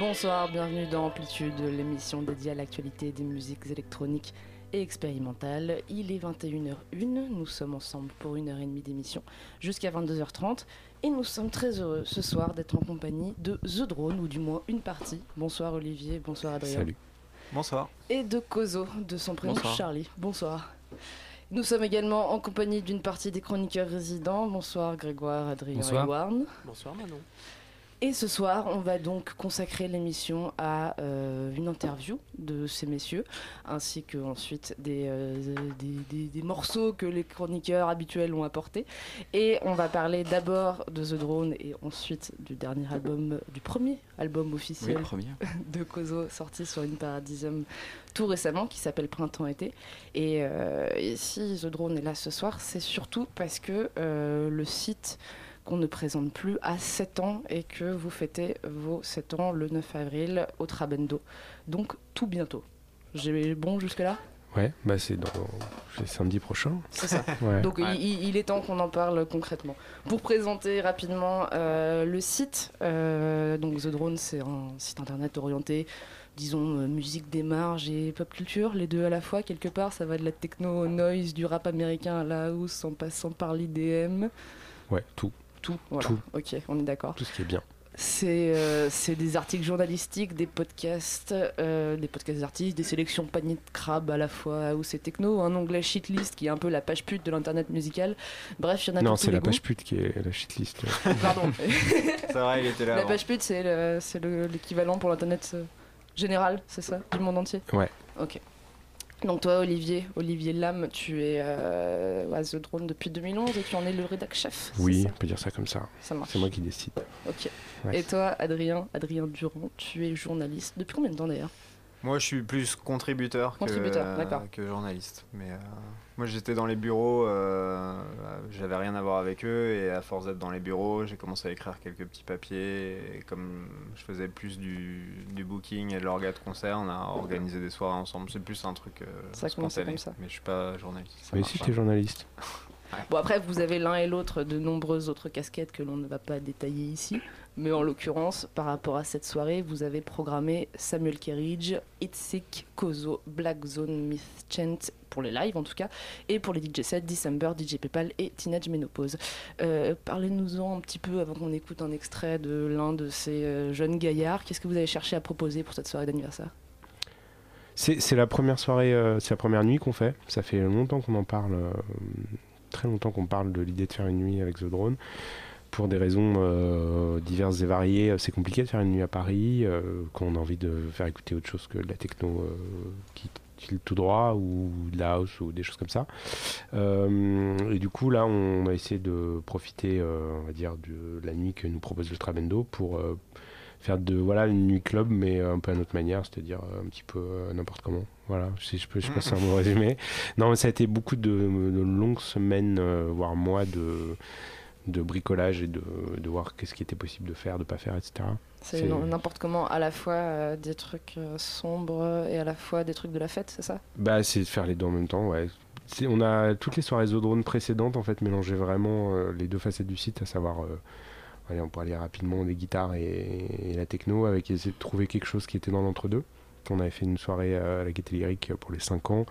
Bonsoir, bienvenue dans Amplitude, l'émission dédiée à l'actualité des musiques électroniques et expérimentales. Il est 21h01, nous sommes ensemble pour une heure et demie d'émission jusqu'à 22h30 et nous sommes très heureux ce soir d'être en compagnie de The Drone, ou du moins une partie. Bonsoir Olivier, bonsoir Adrien. Salut. Bonsoir. Et de Kozo, de son prénom Bonsoir. Charlie. Bonsoir. Nous sommes également en compagnie d'une partie des chroniqueurs résidents. Bonsoir Grégoire, Adrien Bonsoir. et Warren. Bonsoir Manon. Et ce soir, on va donc consacrer l'émission à euh, une interview de ces messieurs, ainsi que ensuite des, euh, des, des- des morceaux que les chroniqueurs habituels ont apportés. Et on va parler d'abord de The Drone et ensuite du dernier album, du premier album officiel premier. de Kozo sorti sur une Paradisium tout récemment qui s'appelle Printemps-été. Et, euh, et si The Drone est là ce soir, c'est surtout parce que le site qu'on ne présente plus a 7 ans et que vous fêtez vos 7 ans le 9 avril au Trabendo. Donc tout bientôt. J'ai bon jusque-là? Ouais, bah c'est dans c'est samedi prochain. C'est ça. Ouais. Donc Ouais. il, il est temps qu'on en parle concrètement. Pour présenter rapidement euh, le site, euh, donc The Drone, c'est un site internet orienté, disons, euh, musique des marges et pop culture, les deux à la fois, quelque part. Ça va de la techno au noise, du rap américain à la house, en passant par l'IDM. Ouais, tout, Tout, voilà. Tout. Ok, on est d'accord. tout ce qui est bien. C'est euh, c'est des articles journalistiques, des podcasts, euh, des podcasts d'artistes, des sélections panier de crabes à la fois house et techno, un onglet shitlist qui est un peu la page pute de l'internet musical. Bref, il y en a Non, c'est la page pute qui est la shitlist. Pardon. C'est vrai, il était là. la avant. page pute, c'est le- c'est le- l'équivalent pour l'internet euh, général, c'est ça Du monde entier Ouais. Ok. Donc toi, Olivier, Olivier Lam, tu es euh, à The Drone depuis 2011 et tu en es le rédac chef. Oui, on peut dire ça comme ça. ça marche. C'est moi qui décide. Ok. Ouais. Et toi, Adrien, Adrien Durand, tu es journaliste. Depuis combien de temps d'ailleurs? Moi, je suis plus contributeur, Contributeur, que, que journaliste. Mais euh, moi, j'étais dans les bureaux, euh, j'avais rien à voir avec eux, et à force d'être dans les bureaux, j'ai commencé à écrire quelques petits papiers. Et comme je faisais plus du, du booking et de l'orga de concert, on a organisé des soirées ensemble. C'est plus un truc euh, Ça spontané. comme ça. Mais je suis pas journaliste. ça Mais si t'es journaliste. Bon, après, vous avez l'un et l'autre de nombreuses autres casquettes que l'on ne va pas détailler ici. Mais en l'occurrence, par rapport à cette soirée, vous avez programmé Samuel Kerridge, Itzik, Kozo, Black Zone, Myth Chant, pour les lives en tout cas, et pour les DJ sets, December, DJ Paypal et Teenage Menopause. Euh, Parlez-nous-en un petit peu avant qu'on écoute un extrait de l'un de ces euh, jeunes gaillards. Qu'est-ce que vous avez cherché à proposer pour cette soirée d'anniversaire? C'est c'est la première soirée, euh, c'est la première nuit qu'on fait. Ça fait longtemps qu'on en parle, euh, très longtemps qu'on parle de l'idée de faire une nuit avec The Drone. Pour des raisons euh, diverses et variées, c'est compliqué de faire une nuit à Paris euh, quand on a envie de faire écouter autre chose que de la techno euh, qui tout droit ou de la house ou des choses comme ça. Euh, et du coup, là, on a essayé de profiter, euh, on va dire, de la nuit que nous propose le Trabendo pour euh, faire de voilà une nuit club mais un peu à notre manière c'est-à-dire euh, un petit peu euh, n'importe comment. Voilà si je peux je sais pas si c'est un bon résumé. Non mais ça a été beaucoup de, de longues semaines euh, voire mois de de bricolage et de, de voir qu'est-ce qui était possible de faire de pas faire etc C'est n'importe comment, à la fois euh, des trucs euh, sombres et à la fois des trucs de la fête, c'est ça? Bah c'est de faire les deux en même temps ouais. On a toutes les soirées Zodrone précédentes en fait mélangé vraiment euh, les deux facettes du site à savoir euh, allez, on aller rapidement des guitares et, et la techno avec essayer de trouver quelque chose qui était dans l'entre-deux. On avait fait une soirée à la Gaieté Lyrique pour les 5 ans.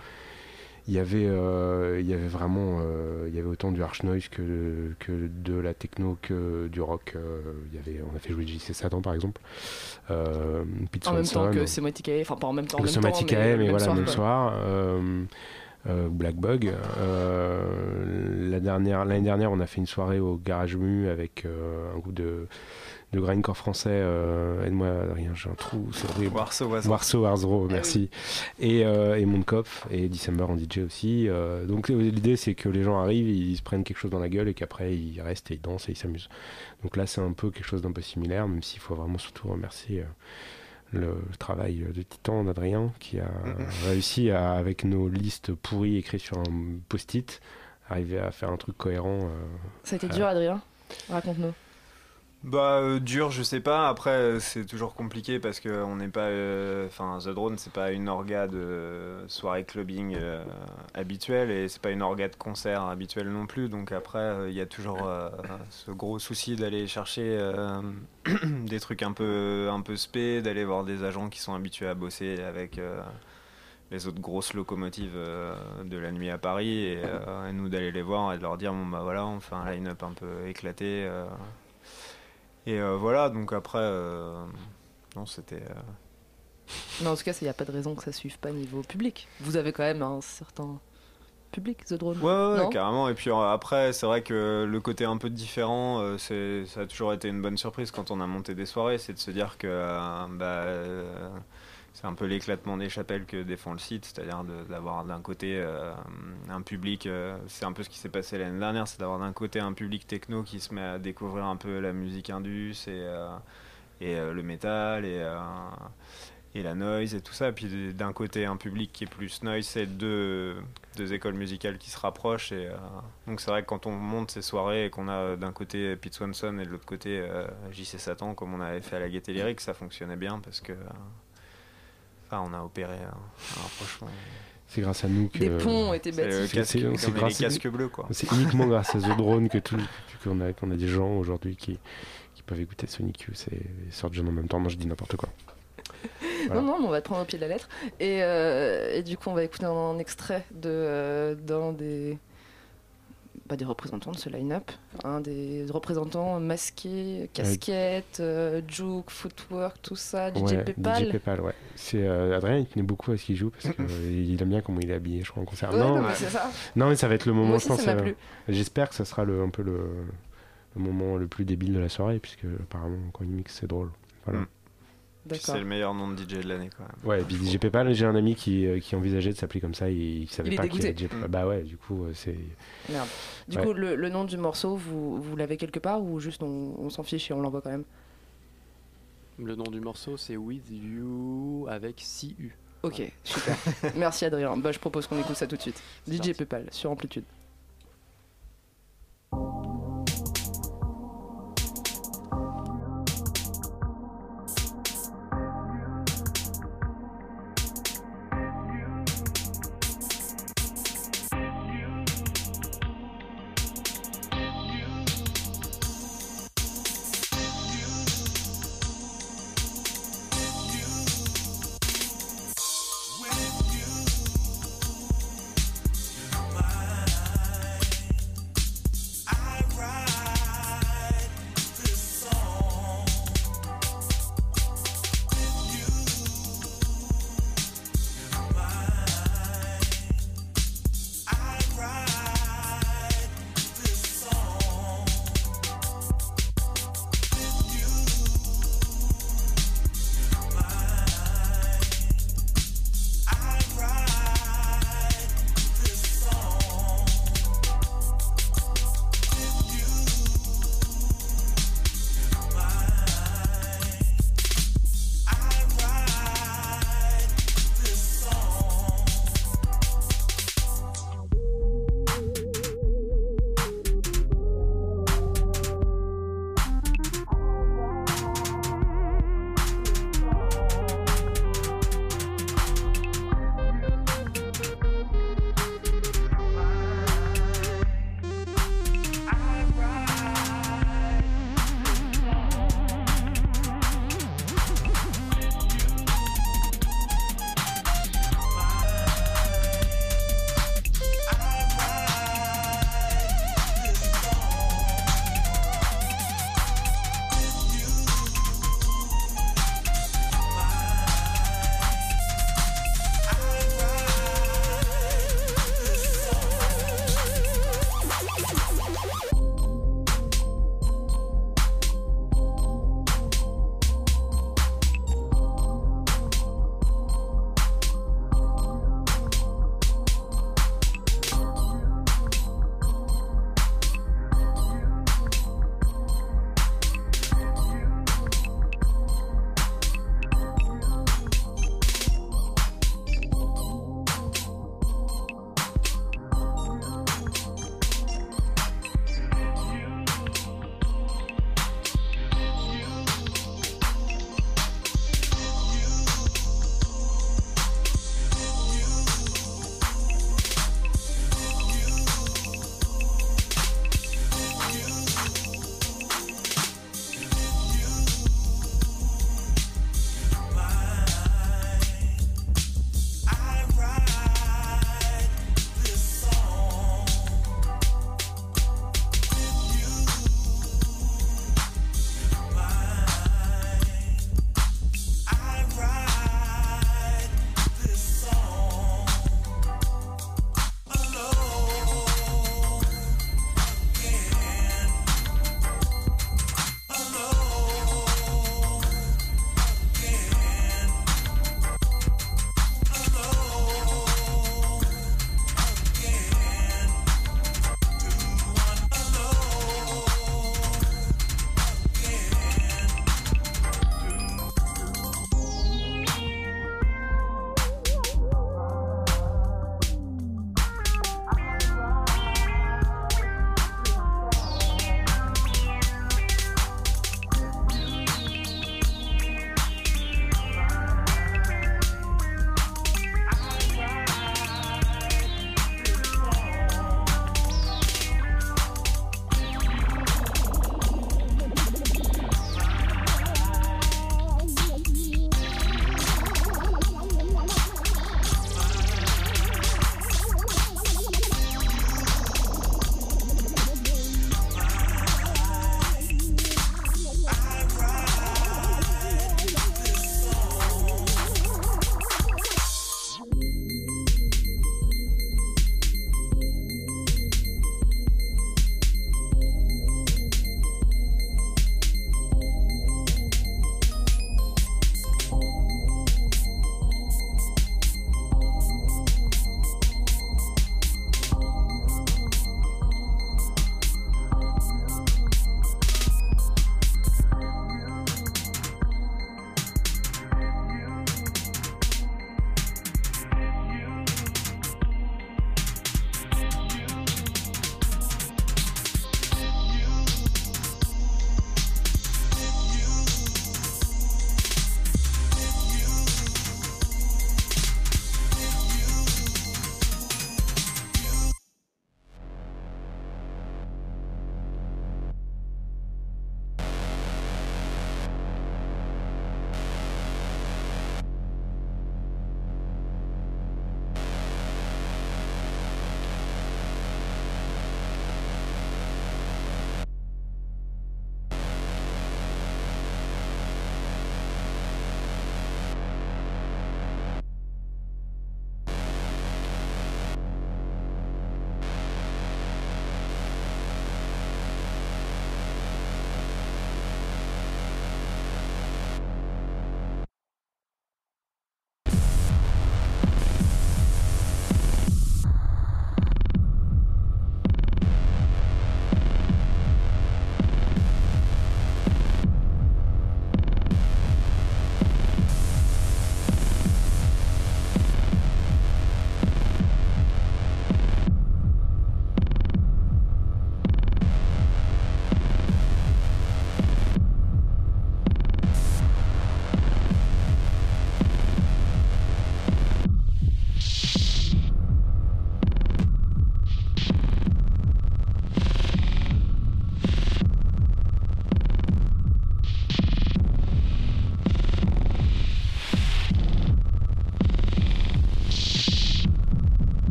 Il y avait euh, il y avait vraiment euh, il y avait autant du harsh noise que, que de la techno que du rock. Euh, il y avait on a fait jouer JC Satan par exemple. Euh, En même temps que Somatic enfin pas en même temps, en Le même temps, Somatic mais le mais voilà, soir, même quoi. soir. Euh, euh, Black Bug. Euh, la dernière, l'année dernière, on a fait une soirée au Garage Mu avec euh, un groupe de, de grindcore français. euh, Aide-moi, rien, j'ai un trou, c'est horrible. Warsaw, Warsaw. Warsaw Warzro, Ah merci. Et, euh, et et December en DJ aussi. Euh, donc l'idée c'est que les gens arrivent, ils se prennent quelque chose dans la gueule et qu'après ils restent et ils dansent et ils s'amusent. Donc là c'est un peu quelque chose d'un peu similaire, même s'il faut vraiment surtout remercier euh, le, travail de titan d'Adrien qui a réussi à, avec nos listes pourries écrites sur un post-it, arriver à faire un truc cohérent. euh. Ça a été dur, Adrien Raconte-nous. Bah euh, dur, je sais pas. Après, euh, c'est toujours compliqué parce que on n'est pas. euh, Enfin, The Drone, c'est pas une orga de soirée clubbing habituelle et c'est pas une orga de concert habituelle non plus. Donc après, il y a toujours ce gros souci d'aller chercher des trucs un peu un peu spé, d'aller voir des agents qui sont habitués à bosser avec. les autres grosses locomotives de la nuit à Paris et, nous d'aller les voir et de leur dire bon bah voilà on fait un line-up un peu éclaté et euh, voilà, donc après, euh, non, c'était. euh, Mais en tout cas, il n'y a pas de raison que ça suive pas niveau public. Vous avez quand même un certain public, The Drone. Ouais, ouais, Non carrément. Et puis après, c'est vrai que le côté un peu différent, c'est, ça a toujours été une bonne surprise quand on a monté des soirées, c'est de se dire que bah, c'est un peu l'éclatement des chapelles que défend le site, c'est-à-dire d'avoir d'un côté euh, un public, euh, c'est un peu ce qui s'est passé l'année dernière, c'est d'avoir d'un côté un public techno qui se met à découvrir un peu la musique indus et, euh, et le métal et, et la noise et tout ça, puis d'un côté un public qui est plus noise, c'est deux, deux écoles musicales qui se rapprochent et donc c'est vrai que quand on monte ces soirées et qu'on a d'un côté Pete Swanson et de l'autre côté JC Satan comme on avait fait à la Gaieté Lyrique, ça fonctionnait bien parce que euh, enfin, on a opéré un, un rapprochement. C'est grâce à nous que. Des ponts ont été C'est le bâtis. c'est- les grâce casques bleus quoi. C'est uniquement grâce à The Drone que tout, qu'on a, qu'on a des gens aujourd'hui qui, qui peuvent écouter Sonic Youth et, jeunes en même temps. Non, je dis n'importe quoi. Voilà. Non, non, mais on va te prendre au pied de la lettre. Et, euh, et du coup, on va écouter un extrait de, euh, d'un des, bah, des représentants de ce line-up. Un des représentants masqués, casquettes, euh, juke, footwork, tout ça, DJ ouais. DJ Pepal, ouais. C'est, euh, Adrien, il tenait beaucoup à ce qu'il joue parce qu'il aime bien comment il est habillé, je crois, en concert. Ouais, non, non, mais, c'est ça. non, mais ça va être le moment, Moi je pense. ça m'a euh, plu. J'espère que ça sera le, un peu le, le moment le plus débile de la soirée, puisque apparemment, quand il mixe, c'est drôle. Voilà. Mm. C'est le meilleur nom de DJ de l'année quand même. Ouais, et puis DJ Pepal, j'ai un ami qui, euh, qui envisageait de s'appeler comme ça, et il savait Il est pas qu'il dégoûté. DJ Pepal. Mm. Bah ouais, du coup, euh, c'est. Merde. Du Ouais. coup, le, le nom du morceau, vous, vous l'avez quelque part ou juste on, on s'en fiche et on l'envoie quand même Le nom du morceau, c'est With You avec CU. Ok, super. Merci Adrien. Bah, je propose qu'on écoute ça tout de suite. DJ parti. Pepal sur Amplitude.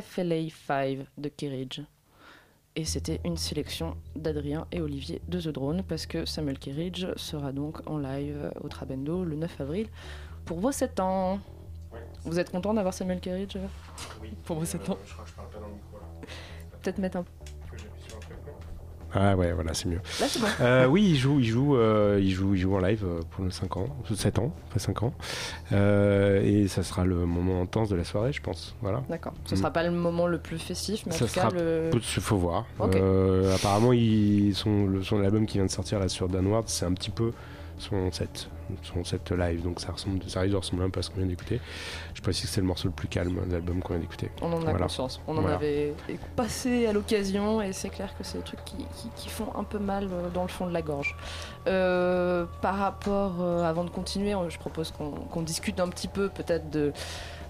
C'était FLA5 de Kerridge. Et c'était une sélection d'Adrien et Olivier de The Drone, parce que Samuel Kerridge sera donc en live au Trabendo le 9 avril pour vos 7 ans. Vous êtes content d'avoir Samuel Kerridge? Oui. Pour vos 7 ans Je crois que je parle pas dans le micro là. Peut-être mettre un. Ah ouais, voilà, c'est mieux. Là, c'est bon. Euh, oui, il joue, il joue, euh, il joue, il joue en live euh, pour le 5 ans, 7 ans, après 5 ans. Euh, et ça sera le moment intense de la soirée, je pense. Voilà. D'accord. Ce Mm. sera pas le moment le plus festif, mais en Ça tout cas, sera le. Il faut voir. Apparemment, il, son, le- son album qui vient de sortir là sur Downward, c'est un petit peu son set, son set live. Donc ça, ressemble, ça risque de ressembler un peu à ce qu'on vient d'écouter. Je précise que c'est le morceau le plus calme de l'album qu'on vient d'écouter. On en a Voilà. conscience. On en avait passé à l'occasion et c'est clair que c'est des trucs qui, qui- qui font un peu mal euh, dans le fond de la gorge. Euh, par rapport, euh, avant de continuer, on- je propose qu'on qu'on discute un petit peu peut-être de,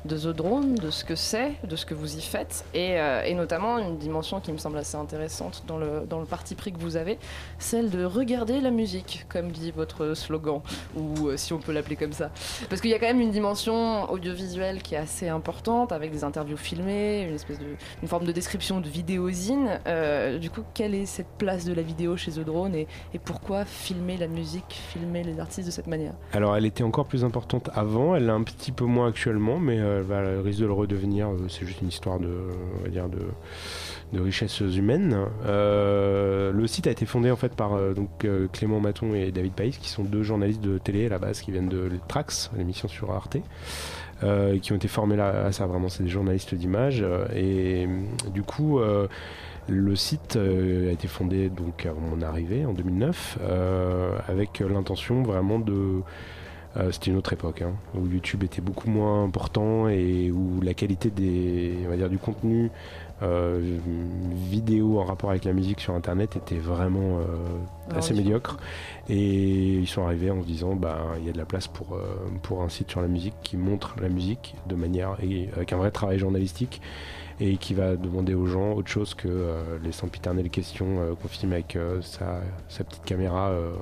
de The Drone, de ce que c'est, de ce que vous y faites et, euh, notamment une dimension qui me semble assez intéressante dans le, parti pris que vous avez, celle de regarder la musique, comme dit votre slogan, ou euh, si on peut l'appeler comme ça. Parce qu'il y a quand même une dimension audiovisuelle qui est assez importante, avec des interviews filmées, une espèce de, une forme de description de vidéosine. Euh, du coup, quelle est cette place de la vidéo chez The Drone et, et pourquoi filmer la musique, filmer les artistes de cette manière? Alors, elle était encore plus importante avant, elle l'est un petit peu moins actuellement, mais euh, elle va- elle risque de le redevenir. euh, C'est juste une histoire de, on va dire, de, de richesses humaines. Euh, le site a été fondé en fait par euh, donc, euh, Clément Maton et David Païs, qui sont deux journalistes de télé à la base, qui viennent de Trax, l'émission sur Arte. euh, qui ont été formés là à ça vraiment c'est des journalistes d'image euh, et euh, du coup euh, le site euh, a été fondé donc mon arrivée en 2009 euh, avec l'intention vraiment de euh, c'était une autre époque hein, où YouTube était beaucoup moins important et où la qualité des on va dire du contenu euh, vidéo en rapport avec la musique sur internet était vraiment euh, assez médiocre. Et ils sont arrivés en se disant bah il y a de la place pour pour un site sur la musique qui montre la musique de manière et avec un vrai travail journalistique et qui va demander aux gens autre chose que euh, les sempiternelles questions euh, qu'on filme avec euh, sa, petite caméra euh,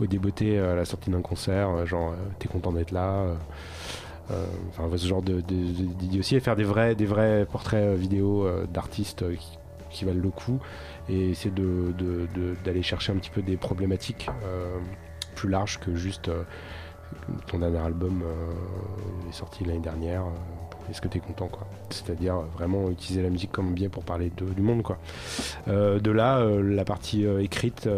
au débeauté à la sortie d'un concert, euh, genre euh, t'es content d'être là, euh, euh, enfin ce genre de- et faire des vrais, des vrais portraits euh, vidéo euh, d'artistes euh, qui, valent le coup, et essayer d'aller chercher un petit peu des problématiques euh, plus larges que juste euh, ton dernier album euh, est sorti l'année dernière. Est-ce que tu es content quoi C'est-à-dire euh, vraiment utiliser la musique comme biais pour parler du monde quoi. Euh, de là, euh, la partie écrite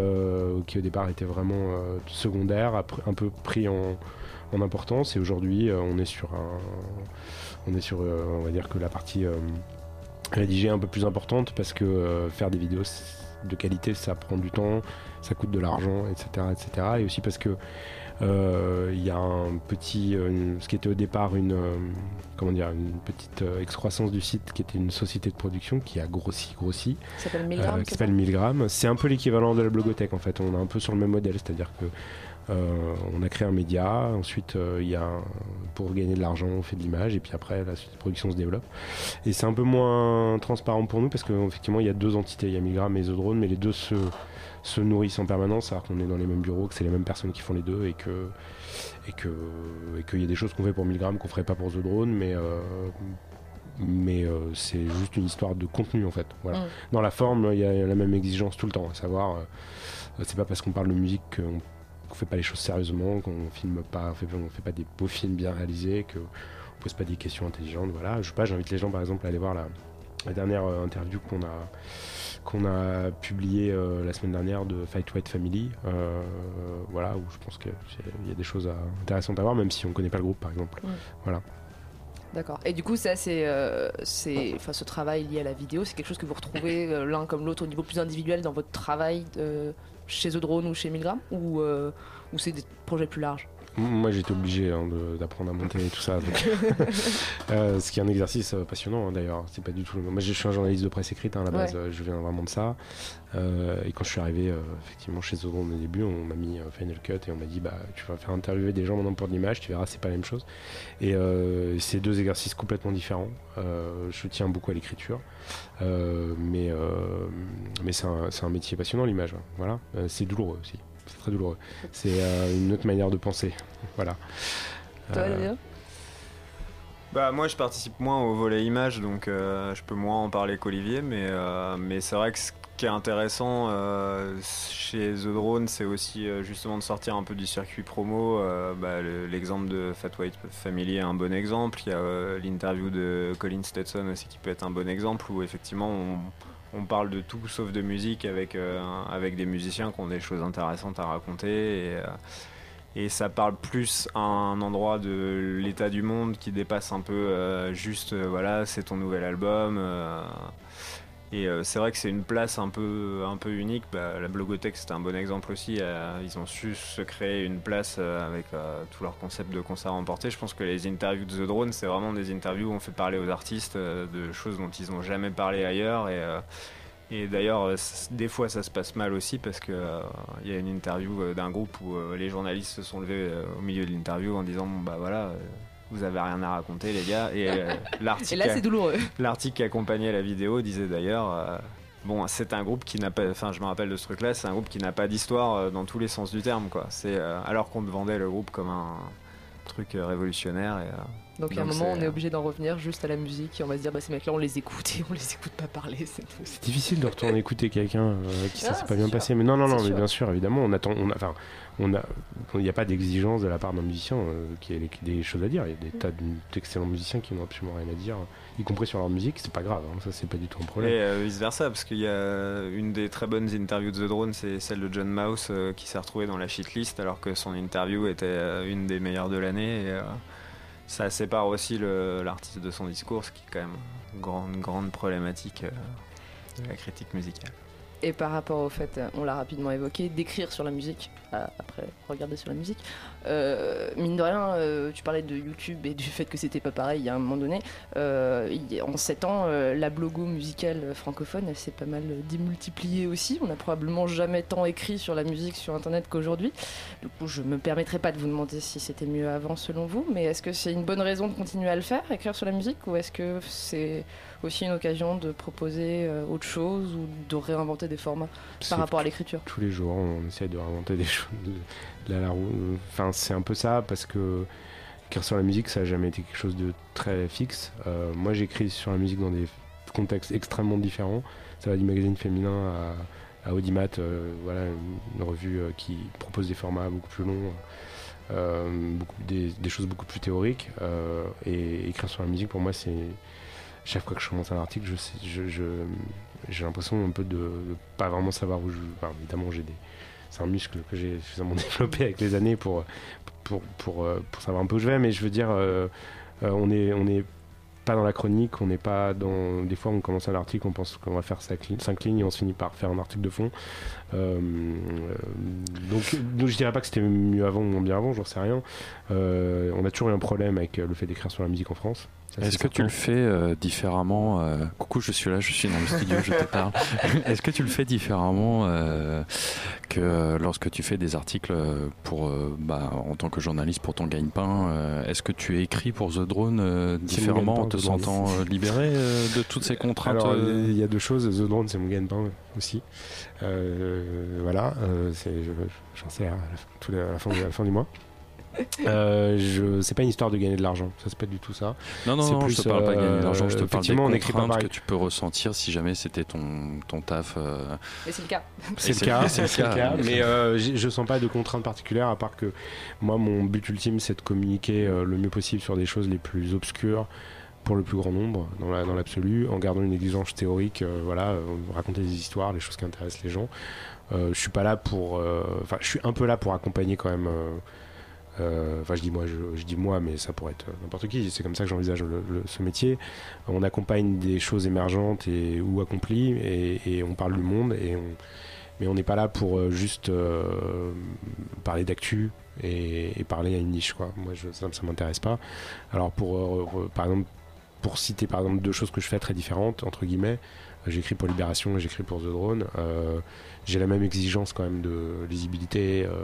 qui au départ était vraiment secondaire, a un peu pris en, en importance et aujourd'hui on est sur un, on est sur, on va dire que la partie rédigée est un peu plus importante parce que faire des vidéos de qualité ça prend du temps, ça coûte de l'argent, etc., etc. Et aussi parce que il y a un petit, euh, une- ce qui était au départ une, euh, comment dire, une petite euh, excroissance du site qui était une société de production qui a grossi, grossi, Ça s'appelle euh, Milgram, qui c'est un peu l'équivalent de la blogothèque en fait. On est un peu sur le même modèle, c'est-à-dire que euh, on a créé un média, ensuite euh, y a un- pour gagner de l'argent on fait de l'image et puis après la suite de production se développe. Et c'est un peu moins transparent pour nous parce qu'effectivement il y a deux entités, il y a Milgram et The Drone, mais les deux se, se nourrissent en permanence, alors qu'on est dans les mêmes bureaux, que c'est les mêmes personnes qui font les deux et que et que et qu'il y a des choses qu'on fait pour Milgram qu'on ferait pas pour The Drone, mais euh, mais euh, c'est juste une histoire de contenu en fait. Voilà. Mm. Dans la forme, il y a la même exigence tout le temps, à savoir, euh, c'est pas parce qu'on parle de musique qu'on qu'on fait pas les choses sérieusement, qu'on filme pas, on fait, on fait pas des beaux films bien réalisés, qu'on pose pas des questions intelligentes. Voilà, je sais pas, j'invite les gens par exemple à aller voir la, la dernière euh, interview qu'on a qu'on a publiée euh, la semaine dernière de Fight White Family, euh, voilà, où je pense qu'il y a des choses intéressantes à voir, même si on connaît pas le groupe par exemple. D'accord. Et du coup, ça, c'est, euh, c'est, enfin, ce travail lié à la vidéo, c'est quelque chose que vous retrouvez euh, l'un comme l'autre au niveau plus individuel dans votre travail euh, chez The Drone ou chez Milgram ou, ou c'est des projets plus larges? Moi j'étais obligé hein, d'apprendre à monter et tout ça. donc. Euh, ce qui est un exercice euh, passionnant hein, d'ailleurs. C'est pas du tout. Moi je suis un journaliste de presse écrite hein, à la base. Ouais. euh, je viens vraiment de ça. Euh, et quand je suis arrivé euh, effectivement chez Zodron au début, on m'a mis Final Cut et on m'a dit bah tu vas faire interviewer des gens maintenant pour de l'image. Tu verras c'est pas la même chose. Et c'est deux exercices complètement différents. Je tiens beaucoup à l'écriture, mais mais c'est un, un métier passionnant l'image. hein. Voilà. C'est douloureux aussi. C'est très douloureux. C'est euh, une autre manière de penser. voilà. Toi, Euh, Bah moi je participe moins au volet image donc euh, je peux moins en parler qu'Olivier mais, euh, mais c'est vrai que ce qui est intéressant euh, chez The Drone c'est aussi euh, justement de sortir un peu du circuit promo. Euh, bah, le- L'exemple de Fat White Family est un bon exemple. Il y a euh, l'interview de Colin Stetson aussi qui peut être un bon exemple où effectivement on, on parle de tout sauf de musique avec, euh, avec des musiciens qui ont des choses intéressantes à raconter et, euh, et ça parle plus à un endroit de l'état du monde qui dépasse un peu euh, juste voilà c'est ton nouvel album et euh, c'est vrai que c'est une place un peu un peu unique. Bah, la blogothèque c'est un bon exemple aussi. Euh, ils ont su se créer une place euh, avec tout leur concept de concert emporté. Je pense que les interviews de The Drone c'est vraiment des interviews où on fait parler aux artistes de choses dont ils n'ont jamais parlé ailleurs. Et d'ailleurs, des fois, ça se passe mal aussi parce que euh, y a une interview d'un groupe où les journalistes se sont levés au milieu de l'interview en disant bon, bah voilà, vous avez rien à raconter les gars. Et euh, Et l'article, là, c'est douloureux. l'article qui accompagnait la vidéo disait d'ailleurs. euh, Bon, c'est un groupe qui n'a pas, enfin, je me rappelle de ce truc-là, c'est un groupe qui n'a pas d'histoire euh, dans tous les sens du terme, quoi. C'est alors qu'on te vendait le groupe comme un truc révolutionnaire. Et, euh, Donc, à un moment, on est obligé d'en revenir juste à la musique et on va se dire, bah, ces mecs-là, on les écoute et on les écoute pas parler. C'est tout. C'est difficile de retourner écouter quelqu'un euh, qui ça Ah, s'est pas bien sûr. passé. Mais non, non, non, mais sûr. bien sûr, évidemment, on attend, on a, enfin, on a, il n'y a pas d'exigence de la part d'un musicien euh, qui ait des choses à dire. Il y a des tas d'excellents musiciens qui n'ont absolument rien à dire, y compris sur leur musique. C'est pas grave, hein, ça c'est pas du tout un problème. Et vice versa, parce qu'il y a une des très bonnes interviews de The Drone, c'est celle de John Mouse euh, qui s'est retrouvé dans la shitlist alors que son interview était euh, une des meilleures de l'année. Et, euh, ça sépare aussi l'artiste de son discours, ce qui est quand même une grande, grande problématique euh, de la critique musicale. Et par rapport au fait, euh, on l'a rapidement évoqué, d'écrire sur la musique, après regarder sur la musique, euh, mine de rien, euh, tu parlais de YouTube et du fait que c'était pas pareil il y a un moment donné. euh, il en 7 ans, euh, la blogo musicale francophone, elle s'est pas mal démultipliée aussi. On n'a probablement jamais tant écrit sur la musique sur Internet qu'aujourd'hui. Du coup, je me permettrai pas de vous demander si c'était mieux avant selon vous, mais est-ce que c'est une bonne raison de continuer à le faire, écrire sur la musique, ou est-ce que c'est aussi une occasion de proposer autre chose ou de réinventer des formats par rapport à l'écriture? tous les jours, on essaie de réinventer des choses. C'est un peu ça parce que écrire sur la musique, ça n'a jamais été quelque chose de très fixe. Euh, moi, j'écris sur la musique dans des contextes extrêmement différents. Ça va du magazine féminin à, Audimat, euh, voilà, une revue euh, qui propose des formats beaucoup plus longs. beaucoup, des, choses beaucoup plus théoriques et écrire sur la musique pour moi c'est chaque fois que je commence un article j'ai l'impression un peu de, de pas vraiment savoir où je enfin, évidemment j'ai des c'est un muscle que j'ai suffisamment développé avec les années pour pour, pour, euh, pour savoir un peu où je vais mais je veux dire euh, euh, on est on est pas dans la chronique, on n'est pas dans. Des fois, on commence un article, on pense qu'on va faire 5 lignes et on se finit par faire un article de fond. Euh, donc, donc, je dirais pas que c'était mieux avant ou moins bien avant, j'en sais rien. Euh, on a toujours eu un problème avec euh, le fait d'écrire sur la musique en France. Est-ce que tu le fais euh, différemment Coucou, je suis là, je suis dans le studio, je te parle. Est-ce que tu le fais différemment que lorsque tu fais des articles pour, bah, en tant que journaliste pour ton gagne-pain Est-ce que tu écris pour The Drone différemment en te sentant euh, libéré euh, de toutes ces contraintes Alors, euh, il y a deux choses. The Drone, c'est mon gagne-pain aussi. Euh, voilà, euh, je- j'en sais à la, fin- tous les- à la fin, à la fin du mois. Euh, je, c'est pas une histoire de gagner de l'argent, ça c'est pas du tout ça. Non, non, non, je plus, te parle pas de gagner de l'argent, je te parle des effectivement, on n'écrit pas contraintes pareil. que tu peux ressentir si jamais c'était ton, ton taf. euh, Et c'est le cas. C'est le cas, c'est le cas, mais euh, je sens pas de contraintes particulières à part que moi mon but ultime c'est de communiquer euh, le mieux possible sur des choses les plus obscures pour le plus grand nombre dans la- dans l'absolu en gardant une exigence théorique euh, voilà euh, raconter des histoires les choses qui intéressent les gens Euh, je suis pas là pour enfin je suis un peu là pour accompagner quand même Enfin, je dis moi, je, dis moi, mais ça pourrait être n'importe qui. C'est comme ça que j'envisage ce métier. On accompagne des choses émergentes et ou accomplies, et, on parle du monde, et mais on n'est pas là pour juste parler d'actu et, parler à une niche quoi. Moi je, ça, ça m'intéresse pas. Alors pour par exemple pour citer par exemple deux choses que je fais très différentes entre guillemets, euh, j'écris pour Libération et j'écris pour The Drone. Euh, j'ai la même exigence quand même de lisibilité. euh,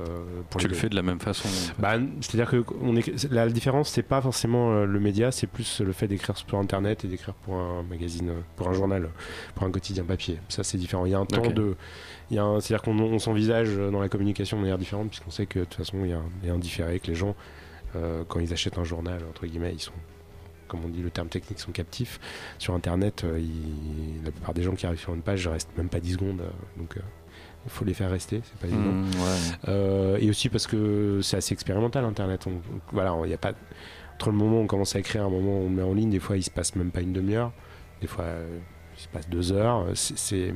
pour tu les le fais de la même façon. en fait. bah, c'est-à-dire que on est, la différence, c'est pas forcément le média, c'est plus le fait d'écrire sur Internet et d'écrire pour un magazine, pour un journal, pour un quotidien papier. Ça, c'est différent. Il y a un temps de, c'est-à-dire qu'on on s'envisage dans la communication de manière différente, puisqu'on sait que de toute façon, il y a un, il y a un différé que les gens, euh, quand ils achètent un journal, entre guillemets, ils sont comme on dit, le terme technique, sont captifs. Sur Internet, euh, il- la plupart des gens qui arrivent sur une page restent même pas 10 secondes. euh, donc, euh, il faut les faire rester, c'est pas évident. Mmh, ouais. Euh, et aussi parce que c'est assez expérimental Internet. On- voilà, il y a pas entre le moment où on commence à écrire, et un moment où on met en ligne, des fois il se passe même pas une demi-heure, des fois il se passe deux heures. C'est, c'est-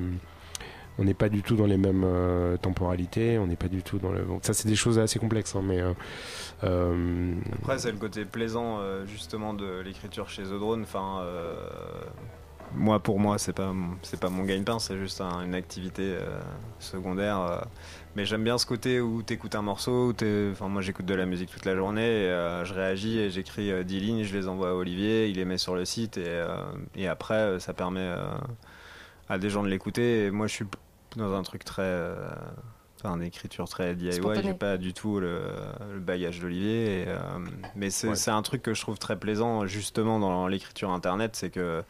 on n'est pas du tout dans les mêmes euh, temporalités, on n'est pas du tout dans le. ça c'est des choses assez complexes, hein, mais euh, euh, Après, c'est le côté plaisant justement de l'écriture chez The Drone. Enfin, moi, pour moi, c'est pas pas mon gagne-pain, c'est juste un- une activité secondaire. mais j'aime bien ce côté où t'écoutes un morceau, où enfin moi j'écoute de la musique toute la journée, je réagis et j'écris euh, 10 lignes, je les envoie à Olivier, il les met sur le site et, et après ça permet à des gens de l'écouter. Et moi, je suis dans un truc très euh, Enfin, d'écriture très DIY, j'ai pas du tout le, le bagage d'Olivier. euh, mais c'est Ouais. un truc que je trouve très plaisant justement dans l'écriture internet, c'est que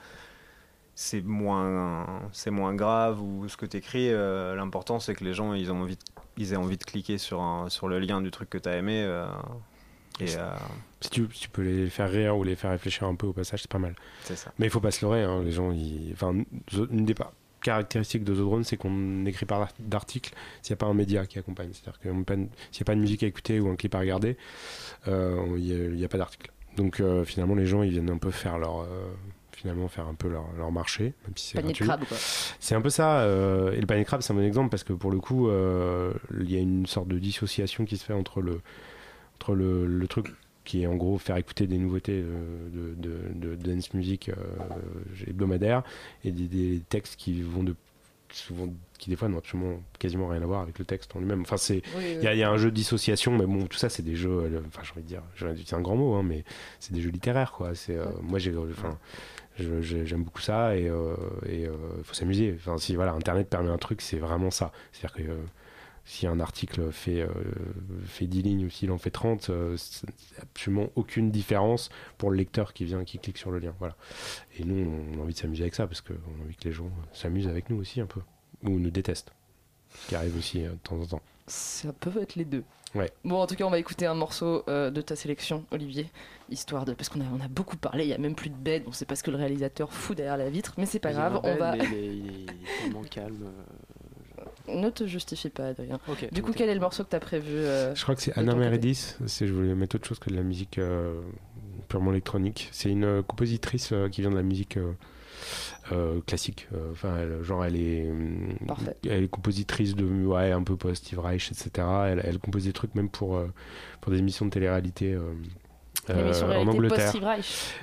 c'est moins, c'est moins grave ou ce que tu écris. L'important c'est que les gens ils, ont envie de- ils aient envie de cliquer sur, un, sur le lien du truc que tu as aimé. Euh, et euh, si, tu, si tu peux les faire rire ou les faire réfléchir un peu au passage, c'est pas mal. c'est ça. Mais il faut pas se leurrer, hein, les gens. Ils... Enfin, zo- une des caractéristiques de The Drone, c'est qu'on n'écrit pas d'art- d'article s'il n'y a pas un média qui accompagne. C'est-à-dire qu'il n'y a pas de musique à écouter ou un clip à regarder, euh, il n'y a, il y a pas d'article. Donc euh, finalement, les gens, ils viennent un peu faire leur. euh, finalement, faire un peu leur, leur marché, même si c'est gratuit. C'est un peu ça. euh, et le panier crabe, c'est un bon exemple parce que pour le coup, euh, il y a une sorte de dissociation qui se fait entre le, entre le, le truc qui est en gros faire écouter des nouveautés euh, de, de, de dance music euh, hebdomadaire et des, des textes qui vont de souvent qui des fois n'ont absolument quasiment rien à voir avec le texte en lui-même. Enfin, c'est Oui, oui. il y, a- il y a un jeu de dissociation, mais bon, tout ça, c'est des jeux. euh, Enfin, j'ai envie de dire, j'ai envie de dire un grand mot, hein, mais c'est des jeux littéraires, quoi. C'est euh, moi, j'ai, enfin, j'aime beaucoup ça et euh, euh, il faut s'amuser. Enfin, si voilà, Internet permet un truc, c'est vraiment ça. C'est-à-dire que euh, si un article fait euh, fait 10 lignes ou s'il en fait 30, euh, c'est absolument aucune différence pour le lecteur qui vient, qui clique sur le lien. Voilà. Et nous, on a envie de s'amuser avec ça parce qu'on a envie que les gens s'amusent avec nous aussi un peu ou nous détestent, ce qui arrive aussi euh, de temps en temps. Ça peut être les deux. Ouais. Bon, en tout cas, on va écouter un morceau euh, de ta sélection, Olivier, histoire de. Parce qu'on a, on a beaucoup parlé, il y a même plus de bed, on sait pas ce que le réalisateur fout derrière la vitre, mais c'est pas Il grave, on va. mais il est- il est tellement calme. Ne te justifie pas, Adrien. Du coup, quel est le morceau que t'as prévu euh, Je crois que c'est Anna. Meredith. C'est, je voulais mettre autre chose que de la musique euh, purement électronique. C'est une euh, compositrice euh, qui vient de la musique euh, euh, classique. Enfin, elle- genre, elle est, Parfait. elle est compositrice de, ouais, un peu post Steve Reich, etc. Elle, elle compose des trucs même pour, euh, pour des émissions de télé-réalité. Euh, en Angleterre.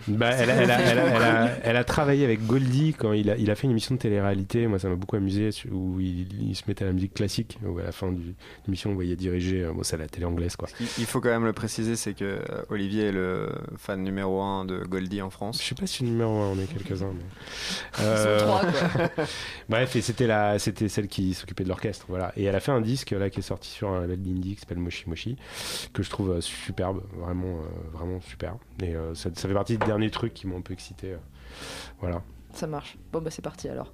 Bah, elle, a, elle a- elle a- elle a- elle a travaillé avec Goldie quand il a, il a fait une émission de télé-réalité. Moi, ça m'a beaucoup amusé où il, il se mettait à la musique classique. Où à la fin de l'émission, on voyait diriger. euh, Bon, c'est la télé anglaise, quoi. Il, il faut quand même le préciser, c'est que euh, Olivier est le fan numéro un de Goldie en Je France. sais pas si numéro 1, on est quelques-uns. Mais... Ils Euh, sont trois, quoi. Bref, et c'était la, c'était celle qui s'occupait de l'orchestre, voilà. Et elle a fait un disque là qui est sorti sur un label d'indie qui s'appelle Moshi Moshi, que je trouve euh, superbe, vraiment, euh, super. Et euh, ça, ça fait partie des derniers trucs qui m'ont un peu excité. euh. Voilà. Ça marche. Bon, bah, c'est parti alors.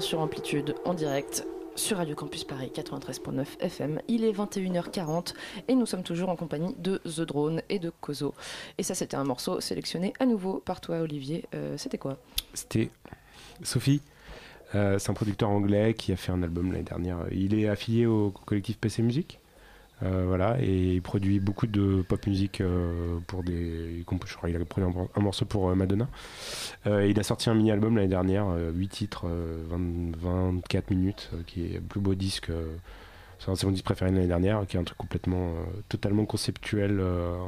Sur Amplitude en direct sur Radio Campus Paris 93.9 FM. Il est 21h40 et nous sommes toujours en compagnie de The Drone et de Kozo. Et ça, c'était un morceau sélectionné à nouveau par toi, Olivier. Euh, c'était quoi? C'était Sophie. Euh, c'est un producteur anglais qui a fait un album l'année dernière. Il est affilié au collectif PC Music. Euh, voilà, et il produit beaucoup de pop music euh, pour des. Je crois qu'il a produit un, morceau pour euh, Madonna. Il a sorti un mini-album l'année dernière, 8 titres, euh, 20 24 minutes, qui est le plus beau disque. c'est mon disque préféré de l'année dernière, qui est un truc complètement, totalement conceptuel,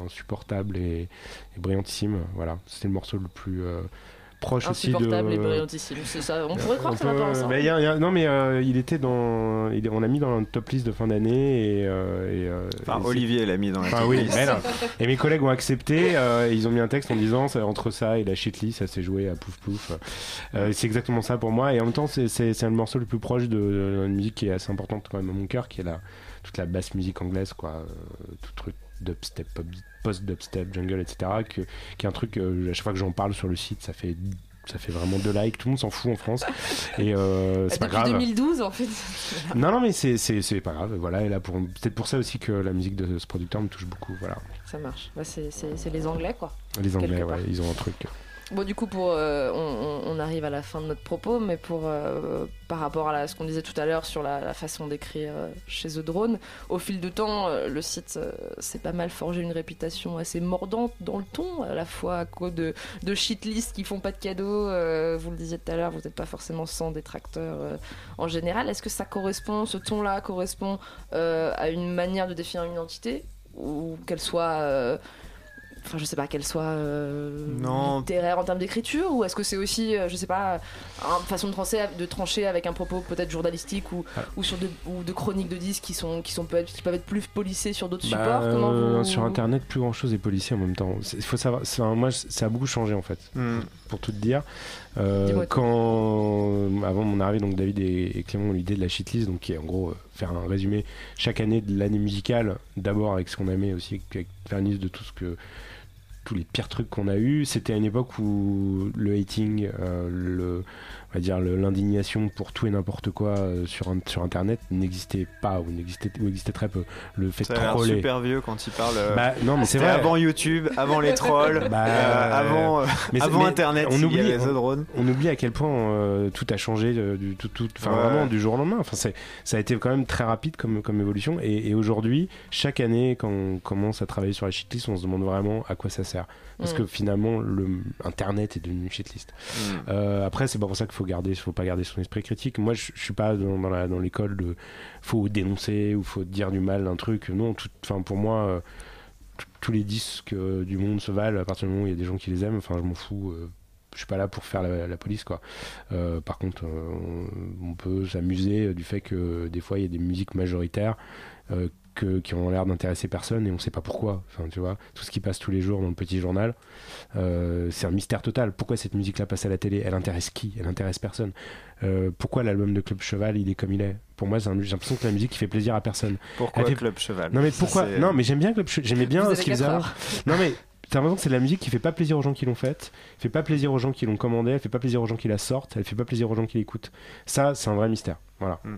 insupportable et, et brillantissime. Voilà, c'était le morceau le plus proche aussi de. Insupportable et brillantissime. C'est ça. On pourrait croire que ça pas ensemble. non, mais euh, il était dans. il on l'a mis dans le top list de fin d'année et. euh, et, euh, Enfin, et Olivier l'a mis dans la top list. non. Et mes collègues ont accepté. euh, ils ont mis un texte en disant c'est entre ça et la shitlist, ça s'est joué à pouf pouf. C'est exactement ça pour moi. Et en même temps, c'est le morceau le plus proche de, de une musique qui est assez importante quand même à mon cœur, qui est la, toute la basse musique anglaise, quoi. Tout truc dubstep, post-dubstep, jungle, etc. Que, qui est un truc, euh, à chaque fois que j'en parle sur le site, ça fait. Ça fait vraiment deux likes, tout le monde s'en fout en France. Et euh, c'est pas grave. 2012, en fait. Non, non, mais c'est- pas grave. Voilà, et là, pour- peut-être pour ça aussi que la musique de ce producteur me touche beaucoup. Voilà. Ça marche. Bah, c'est- les Anglais, quoi. Les Anglais, part. ouais, ils ont un truc. Bon, du coup, euh, on, arrive à la fin de notre propos, mais pour, euh, par rapport à ce qu'on disait tout à l'heure sur la, façon d'écrire euh, chez The Drone, au fil du temps, le site s'est pas mal forgé une réputation assez mordante dans le ton, à la fois à cause de, de shitlists qui font pas de cadeaux. vous le disiez tout à l'heure, vous n'êtes pas forcément sans détracteurs en général. Est-ce que ça correspond, ce ton-là correspond à une manière de définir une identité ou qu'elle soit. Enfin, je sais pas, qu'elle soit euh, Non. littéraire en termes d'écriture, ou est-ce que c'est aussi, euh, je sais pas, une façon de trancher, de trancher avec un propos peut-être journalistique ou, Ah. ou sur de, ou de chroniques de disques qui sont qui sont peut qui peuvent être plus polissées sur d'autres Bah, supports Comment euh, vous- Sur internet, plus grand chose est policier en même temps. Il faut savoir, moi, ça a beaucoup changé en fait, Hmm. Pour tout te dire. Euh, quand, avant mon arrivée, donc David et, et Clément ont l'idée de la shitlist, donc qui est en gros euh, faire un résumé chaque année de l'année musicale, d'abord avec ce qu'on aimait aussi, avec faire une liste de tout ce que tous les pires trucs qu'on a eu. C'était à une époque où le hating, euh, le, on va dire l'indignation pour tout et n'importe quoi euh, sur, un- sur internet n'existait pas ou n'existait ou existait très peu. Le fait Ça de a l'air troller. super vieux quand il parle. euh, Bah, non, mais c'est vrai. avant YouTube, avant les trolls, Bah, euh, avant, mais c'est- avant mais Internet, on oublie- The Drone. on oublie à quel point euh, tout a changé du tout, tout- enfin Ouais. vraiment du jour au lendemain. Enfin, c'est, ça a été quand même très rapide comme, comme évolution. Et, et aujourd'hui, chaque année, quand on commence à travailler sur la shitlist, on se demande vraiment à quoi ça sert. Parce Mm. que finalement, le Internet est devenu une shitlist. Euh, après, c'est pas pour ça qu'il faut garder, faut pas garder son esprit critique. Moi, je, suis pas dans, dans l'école de faut dénoncer ou faut dire du mal d'un truc. Non, tout- enfin pour moi, euh, tous les disques du monde se valent à partir du moment où il y a des gens qui les aiment. Enfin, je m'en fous. euh, je suis pas là pour faire la, police, quoi. Euh, par contre, on, on peut s'amuser du fait que des fois il y a des musiques majoritaires. Que- qui ont l'air d'intéresser personne et on sait pas pourquoi. Enfin, tu vois, tout ce qui passe tous les jours dans le petit journal, euh, c'est un mystère total. Pourquoi cette musique-là passe à la télé? Elle intéresse qui? Elle intéresse personne. Euh, pourquoi l'album de Club Cheval il est comme il est? Pour moi, c'est un- j'ai l'impression que la musique qui fait plaisir à personne. Pourquoi fait- Club Cheval? Non mais pourquoi? Non mais j'aime bien Club Cheval. J'aimais bien ce qu'ils faisaient. Non mais t'as l'impression que c'est de la musique qui fait pas plaisir aux gens qui l'ont faite, fait pas plaisir aux gens qui l'ont commandée, elle fait pas plaisir aux gens qui la sortent, elle fait pas plaisir aux gens qui l'écoutent. Ça, c'est un vrai mystère. Voilà. Mm.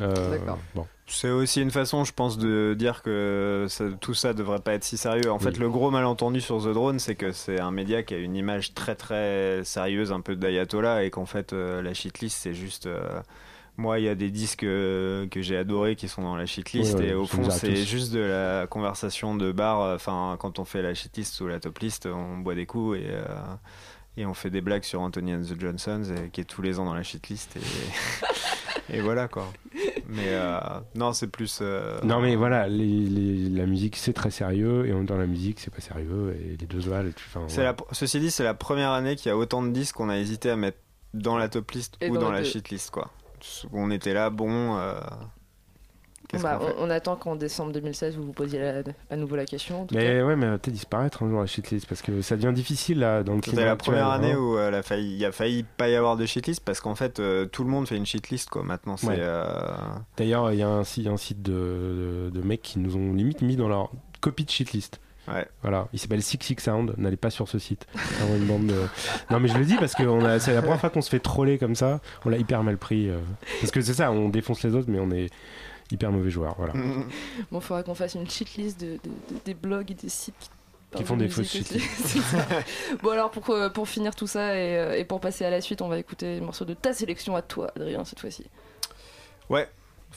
Euh, D'accord. Bon. C'est aussi une façon, je pense, de dire que ça- tout ça devrait pas être si sérieux. En fait, le gros malentendu sur The Drone, c'est que c'est un média qui a une image très très sérieuse, un peu d'ayatollah, et qu'en fait, euh, la shitlist, c'est juste. euh, moi, il y a des disques euh, que j'ai adorés qui sont dans la shitlist, et au fond, c'est juste de la conversation de bar. Enfin, quand on fait la shitlist ou la top list, on boit des coups et. Et on fait des blagues sur Anthony and the Johnsons, et- qui est tous les ans dans la shitlist. Et, et voilà quoi. Mais euh, non, c'est plus. euh, Non mais voilà, les- les- la musique c'est très sérieux et en même temps la musique c'est pas sérieux et les deux se valent. et tu- enfin, C'est voilà. la, ceci dit, c'est la première année qu'il y a autant de disques qu'on a hésité à mettre dans la top list Et ou dans dans la shitlist quoi. On était là, bon. euh, Bah, qu'on fait on, on attend qu'en décembre 2016 vous vous posiez la- à nouveau la question. en tout Mais cas. ouais, mais peut-être disparaître un jour la shitlist parce que ça devient difficile là dans le C'était la actuel, première année hein. où euh, elle a failli- il a failli pas y avoir de shitlist parce qu'en fait euh, tout le monde fait une shitlist quoi. Maintenant c'est. Ouais. euh, D'ailleurs, il y a un, si- un site de, de, de mecs qui nous ont limite mis dans leur copie de shitlist. Ouais. Voilà, il s'appelle Six Six Sound, n'allez pas sur ce site. C'est vraiment une bande de- Non mais je le dis parce que on a- c'est la première fois qu'on se fait troller comme ça, on l'a hyper mal pris. euh, Parce que c'est ça, on défonce les autres mais on est hyper mauvais joueurs. Voilà. Bon, il faudra qu'on fasse une cheatlist de, de- de- des blogs et des sites qui, parlent font de des fausses ça. bon, alors pour, euh, pour finir tout ça et, euh, et pour passer à la suite, on va écouter le morceau de ta sélection à toi, Adrien, cette fois-ci. Ouais.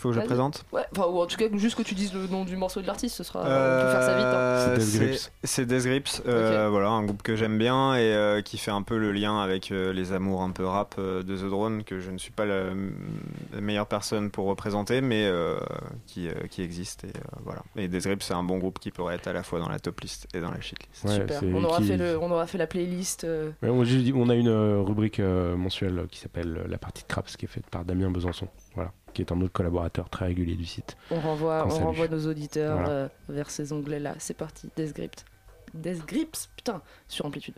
Faut que je le présente. Ouais, enfin, ou en tout cas, juste que tu dises le nom du morceau de l'artiste, ce sera. peut faire ça vite. hein. Euh, C'est Death Grips. c'est- Death Grips, euh, voilà, un groupe que j'aime bien et euh, qui fait un peu le lien avec euh, les amours un peu rap euh, de The Drone, que je ne suis pas la, la meilleure personne pour représenter, mais euh, qui, euh, qui existe. Et, euh, voilà. et Death Grips, c'est un bon groupe qui pourrait être à la fois dans la top list et dans la shitlist. Ouais, Super. On aura, qui- fait le, on aura fait la playlist. euh, Ouais, on, on a une euh, rubrique euh, mensuelle qui s'appelle euh, La partie de Craps qui est faite par Damien Besançon, voilà, qui est un autre collaborateur très régulier du site. On renvoie, on renvoie nos auditeurs euh, vers ces onglets-là. C'est parti, Death Grips. Death Grips, putain, sur Amplitude.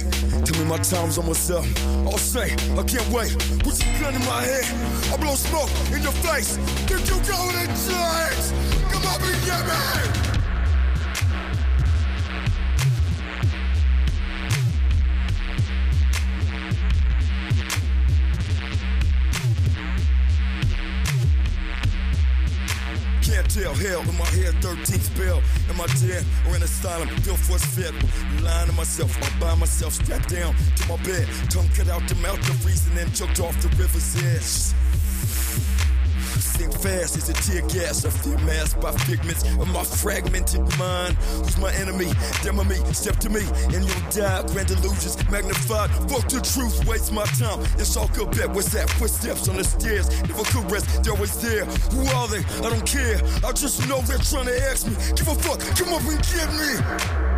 Tell me my time's almost up. I'll say, I can't wait. Put your gun in my head. I blow smoke in your face. Think you going to church? Come up and get me. hell in my hair, 13th bell in my den or in asylum, built for a fed. Lying to myself, I by myself, strapped down to my bed, tongue cut out the mouth of reason and choked off the river's edge sink fast as a tear gas. I feel masked by figments of my fragmented mind. Who's my enemy? Demo me, step to me, and you'll die. Grand illusions magnified. Fuck the truth, waste my time. It's all good bet. What's that? Footsteps on the stairs. Never could rest, they're always there. Who are they? I don't care. I just know they're trying to ask me. Give a fuck, come up and get me.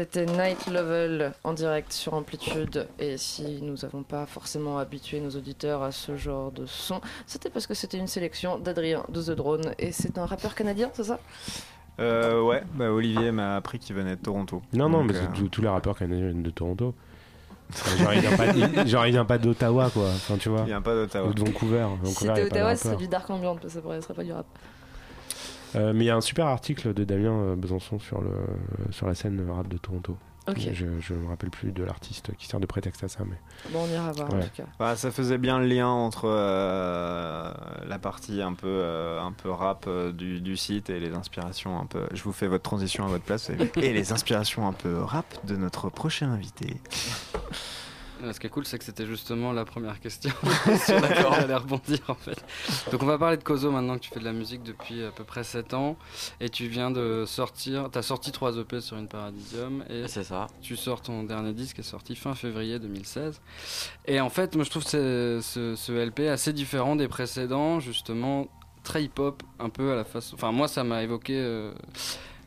C'était Night Level en direct sur Amplitude. Et si nous n'avons pas forcément habitué nos auditeurs à ce genre de son, c'était parce que c'était une sélection d'Adrien de The Drone. Et c'est un rappeur canadien, c'est ça? Euh, ouais, bah, Olivier m'a appris qu'il venait de Toronto. Non, non, Donc, mais euh, tous- les rappeurs canadiens viennent de Toronto. genre, il vient pas, il- genre, il vient pas d'Ottawa, quoi. Enfin, tu vois. Il vient pas d'Ottawa. Ou de Vancouver. Vancouver, Si de Ottawa, c'est du dark ambient, ça pourrait- serait pas du rap. Euh, mais il y a un super article de Damien euh, Besançon sur, le, sur la scène rap de Toronto. Je, je me rappelle plus de l'artiste qui sert de prétexte à ça, mais. Bon, on ira voir en tout cas. Bah, ça faisait bien le lien entre euh, la partie un peu, euh, un peu rap euh, du, du site et les inspirations un peu. Je vous fais votre transition à votre place et les inspirations un peu rap de notre prochain invité. Euh, Ce qui est cool, c'est que c'était justement la première question sur laquelle j'allais rebondir en fait. Donc on va parler de Kozo maintenant que tu fais de la musique depuis à peu près 7 ans et tu viens de sortir, tu as sorti 3 EP sur une Paradisium et C'est ça. tu sors ton dernier disque qui est sorti fin février 2016. Et en fait, moi je trouve ce, ce, ce LP assez différent des précédents, justement très hip-hop, un peu à la face. Enfin, moi ça m'a évoqué euh,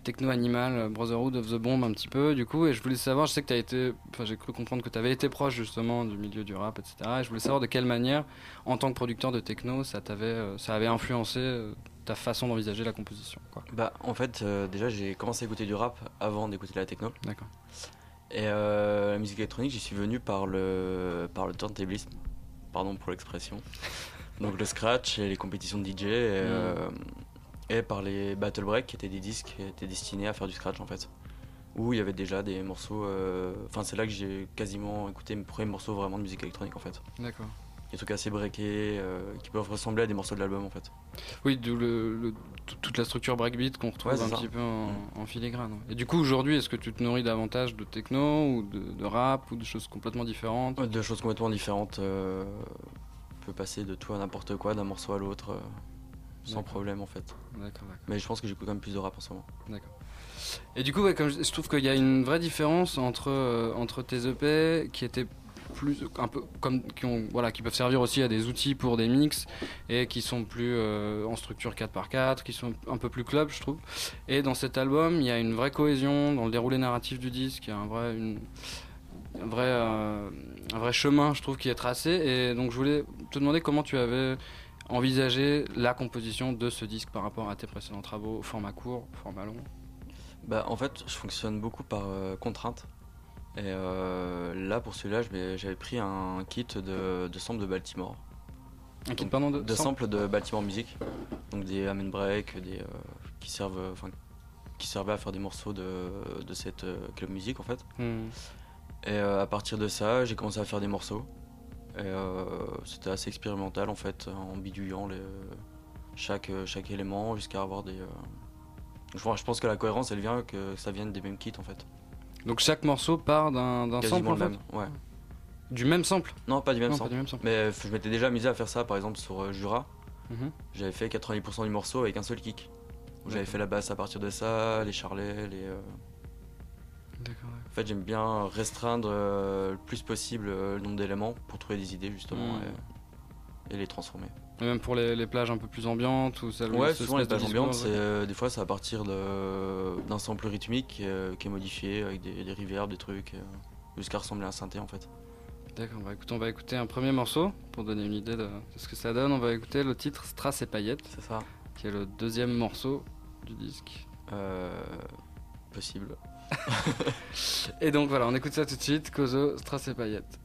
Techno Animal, euh, Brotherhood of the Bomb un petit peu, du coup, et je voulais savoir, je sais que tu as été. Enfin, j'ai cru comprendre que tu avais été proche justement du milieu du rap, etc. Et je voulais savoir de quelle manière, en tant que producteur de techno, ça, t'avait, euh, ça avait influencé euh, ta façon d'envisager la composition. Quoi. Bah, en fait, euh, déjà, j'ai commencé à écouter du rap avant d'écouter de la techno. D'accord. Et euh, la musique électronique, j'y suis venu par le, par le turntablisme. Pardon pour l'expression. Donc le scratch et les compétitions de DJ. Et, euh, et par les battle break qui étaient des disques qui étaient destinés à faire du scratch en fait. Où il y avait déjà des morceaux. euh, Enfin, c'est là que j'ai quasiment écouté mes premiers morceaux vraiment de musique électronique en fait. D'accord. Des trucs assez breakés euh, qui peuvent ressembler à des morceaux de l'album en fait. Oui, d'où le, le- tout- toute la structure breakbeat qu'on retrouve Ouais, un ça. petit peu en, en filigrane. Et du coup, aujourd'hui, est-ce que tu te nourris davantage de techno ou de, de rap ou de choses complètement différentes? Deux choses complètement différentes. euh, on peut passer de tout à n'importe quoi, d'un morceau à l'autre, euh, sans problème en fait. D'accord. Mais je pense que j'écoute quand même plus de rap en ce moment. D'accord. Et du coup, ouais, comme je, je trouve qu'il y a une vraie différence entre, euh, entre tes EP qui étaient plus un peu comme qui ont voilà qui peuvent servir aussi à des outils pour des mix et qui sont plus euh, en structure 4x4 qui sont un peu plus club je trouve et dans cet album il y a une vraie cohésion dans le déroulé narratif du disque il y a un vrai une, un vrai euh, un vrai chemin je trouve qui est tracé et donc je voulais te demander comment tu avais envisagé la composition de ce disque par rapport à tes précédents travaux format court format long? Bah, en fait, je fonctionne beaucoup par euh, contrainte. Et euh, là, pour celui-là, j'avais pris un kit de, de samples de Baltimore. Un kit, pardon, de de samples de Baltimore Music. Donc des amen break, des, euh, qui, servent, qui servaient à faire des morceaux de, de cette club musique en fait. Hmm. Et à partir de ça, j'ai commencé à faire des morceaux. Et euh, c'était assez expérimental en fait, en bidouillant les, chaque, chaque élément jusqu'à avoir des. euh, Je, pense que la cohérence elle vient que ça vienne des mêmes kits en fait. Donc chaque morceau part d'un sample Quasiment en le fait même, ouais. Du même sample Non, pas du même Non, sample. pas du même sample. Mais euh, je m'étais déjà amusé à faire ça par exemple sur euh, Jura. Mhm. J'avais fait 90% du morceau avec un seul kick. J'avais fait la basse à partir de ça, les charlets, les. euh, D'accord. En fait, j'aime bien restreindre euh, le plus possible euh, le nombre d'éléments pour trouver des idées justement Mm. et, et les transformer. Et même pour les, les plages un peu plus ambiantes ou celles où Ouais, souvent les pages ambiantes, c'est, euh, des fois c'est à partir d'un sample rythmique euh, qui est modifié avec des, des reverbs, des trucs, euh, jusqu'à ressembler à un synthé en fait. D'accord, bah écoute, on va écouter un premier morceau pour donner une idée de, ce que ça donne. On va écouter le titre Strass et paillettes, C'est ça. qui est le deuxième morceau du disque. Euh, possible. Et donc voilà, on écoute ça tout de suite. Kozo, Strass et paillettes.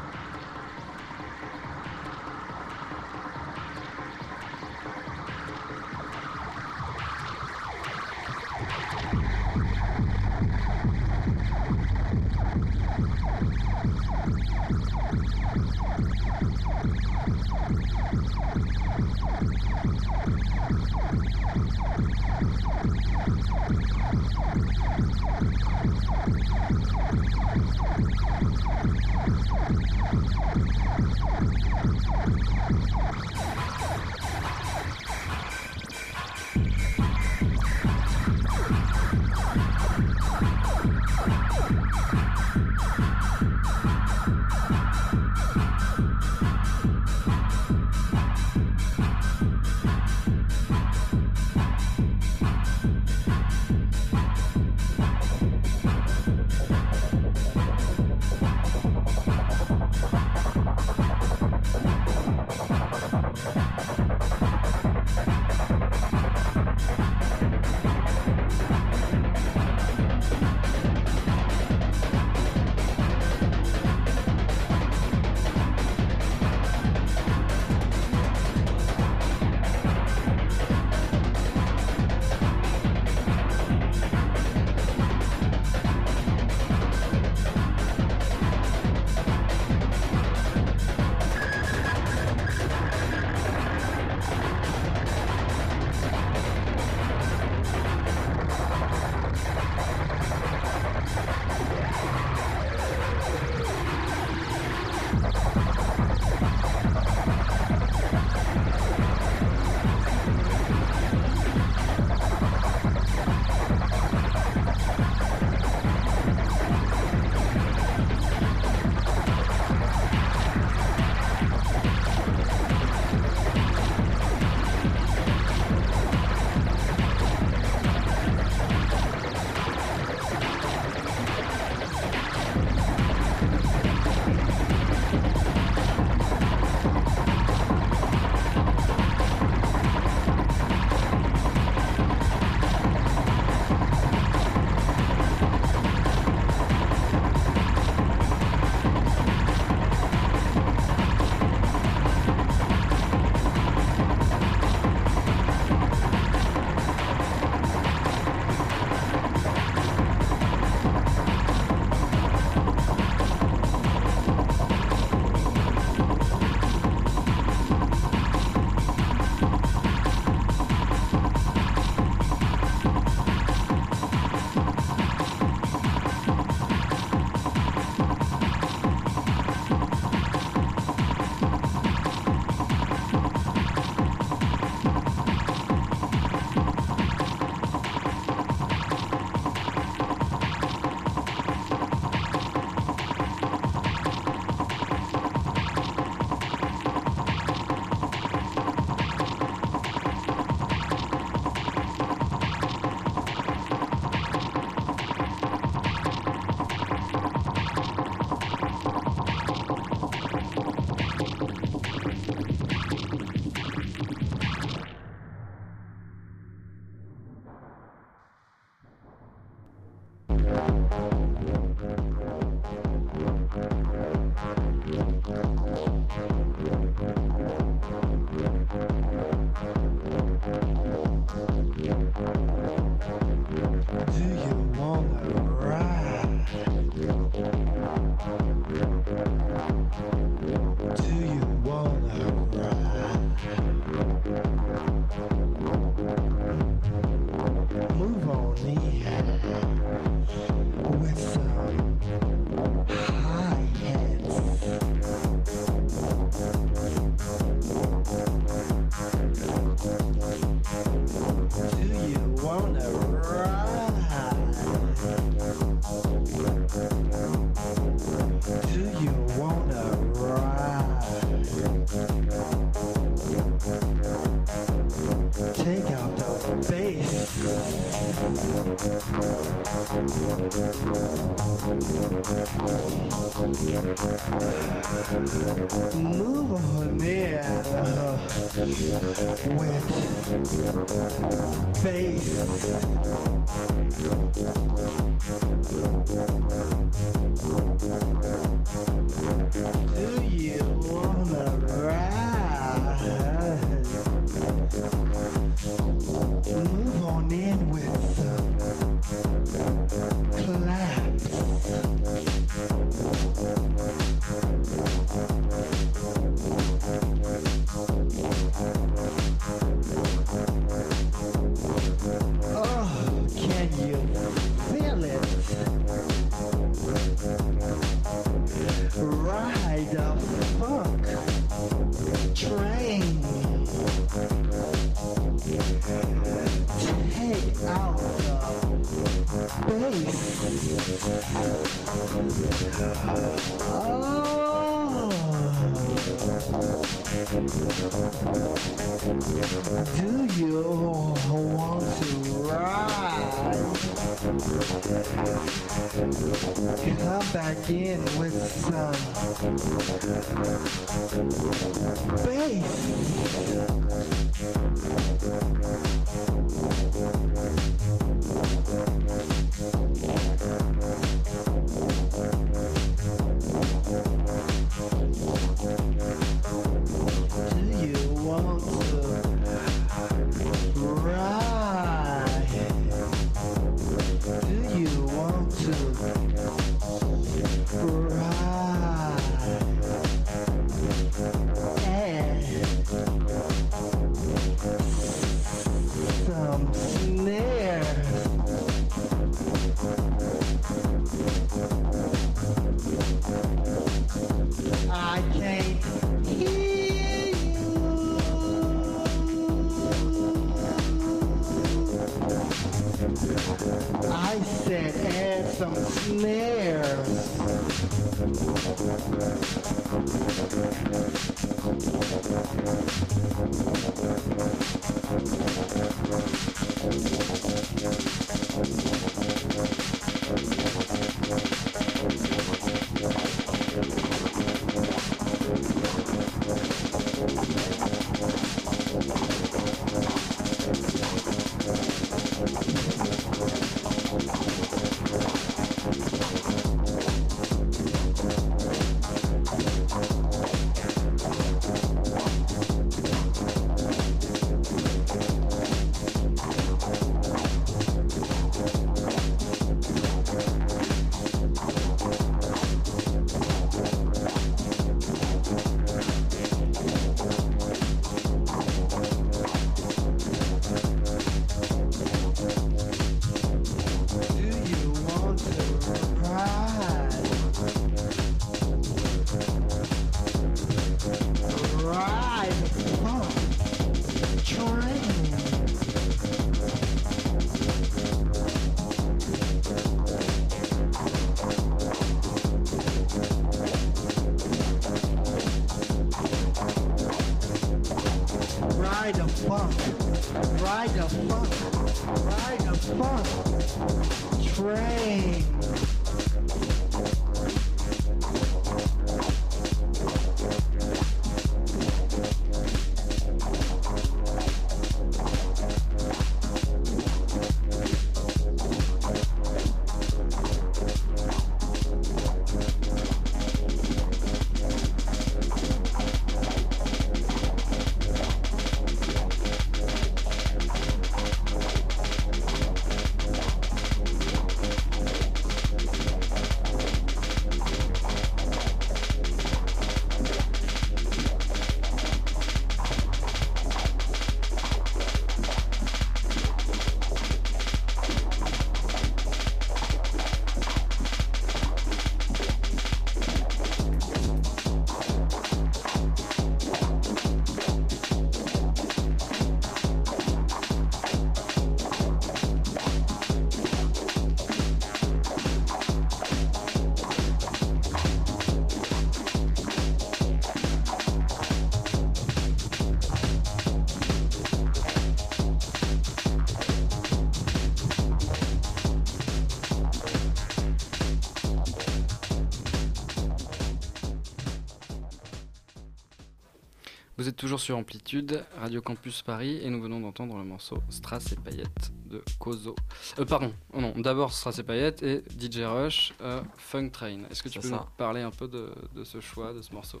Vous êtes toujours sur Amplitude, Radio Campus Paris, et nous venons d'entendre le morceau Strass et Paillettes de Kozo. Euh, pardon, oh non, d'abord Strass et Paillettes et DJ Rush, euh, Funk Train. Est-ce que tu peux ça. nous parler un peu de, de ce choix, de ce morceau?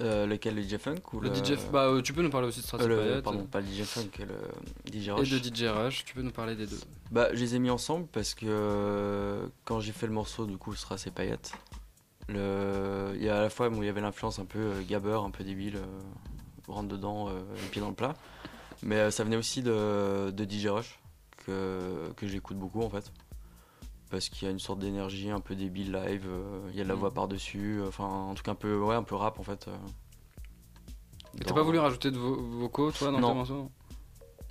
Euh, lequel, le DJ Funk ou Le le... DJ, bah, euh, tu peux nous parler aussi de Strass et le- Paillettes Pardon, pas le DJ Funk, le DJ et Rush. de DJ Rush. Tu peux nous parler des deux Bah, je les ai mis ensemble parce que quand j'ai fait le morceau, du coup, Strass et Paillettes, le... il y a à la fois, bon, il y avait l'influence un peu gabber, un peu débile, rentre dedans, euh, les pieds dans le plat. Mais euh, ça venait aussi de, de DJ Rush, que, que j'écoute beaucoup en fait. Parce qu'il y a une sorte d'énergie un peu débile live, euh, il y a de la Mm. voix par-dessus, enfin un truc un peu, ouais, un peu rap en fait. T'as pas voulu rajouter de vo- vocaux, toi, dans Non. tes morceaux?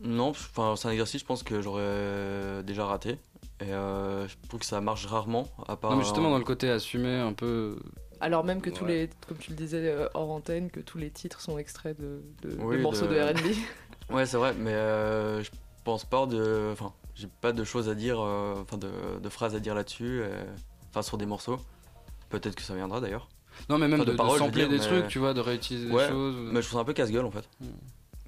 Non, enfin c'est un exercice, je pense que j'aurais déjà raté. Et euh, je trouve que ça marche rarement, à part. Non, mais justement, dans le côté assumé, un peu. Alors même que tous Ouais. les, comme tu le disais euh, hors antenne, que tous les titres sont extraits de, de, de Oui, morceaux de, de- R&B. Ouais, c'est vrai, mais euh, je pense pas de. Enfin, j'ai pas de choses à dire, euh, enfin de, de phrases à dire là-dessus, enfin sur des morceaux. Peut-être que ça viendra d'ailleurs. Non, mais même Enfin, de, de paroles, sampler dire, des mais- trucs, tu vois, de réutiliser Ouais, des choses. Mais je trouve ça un peu casse-gueule en fait. Mm.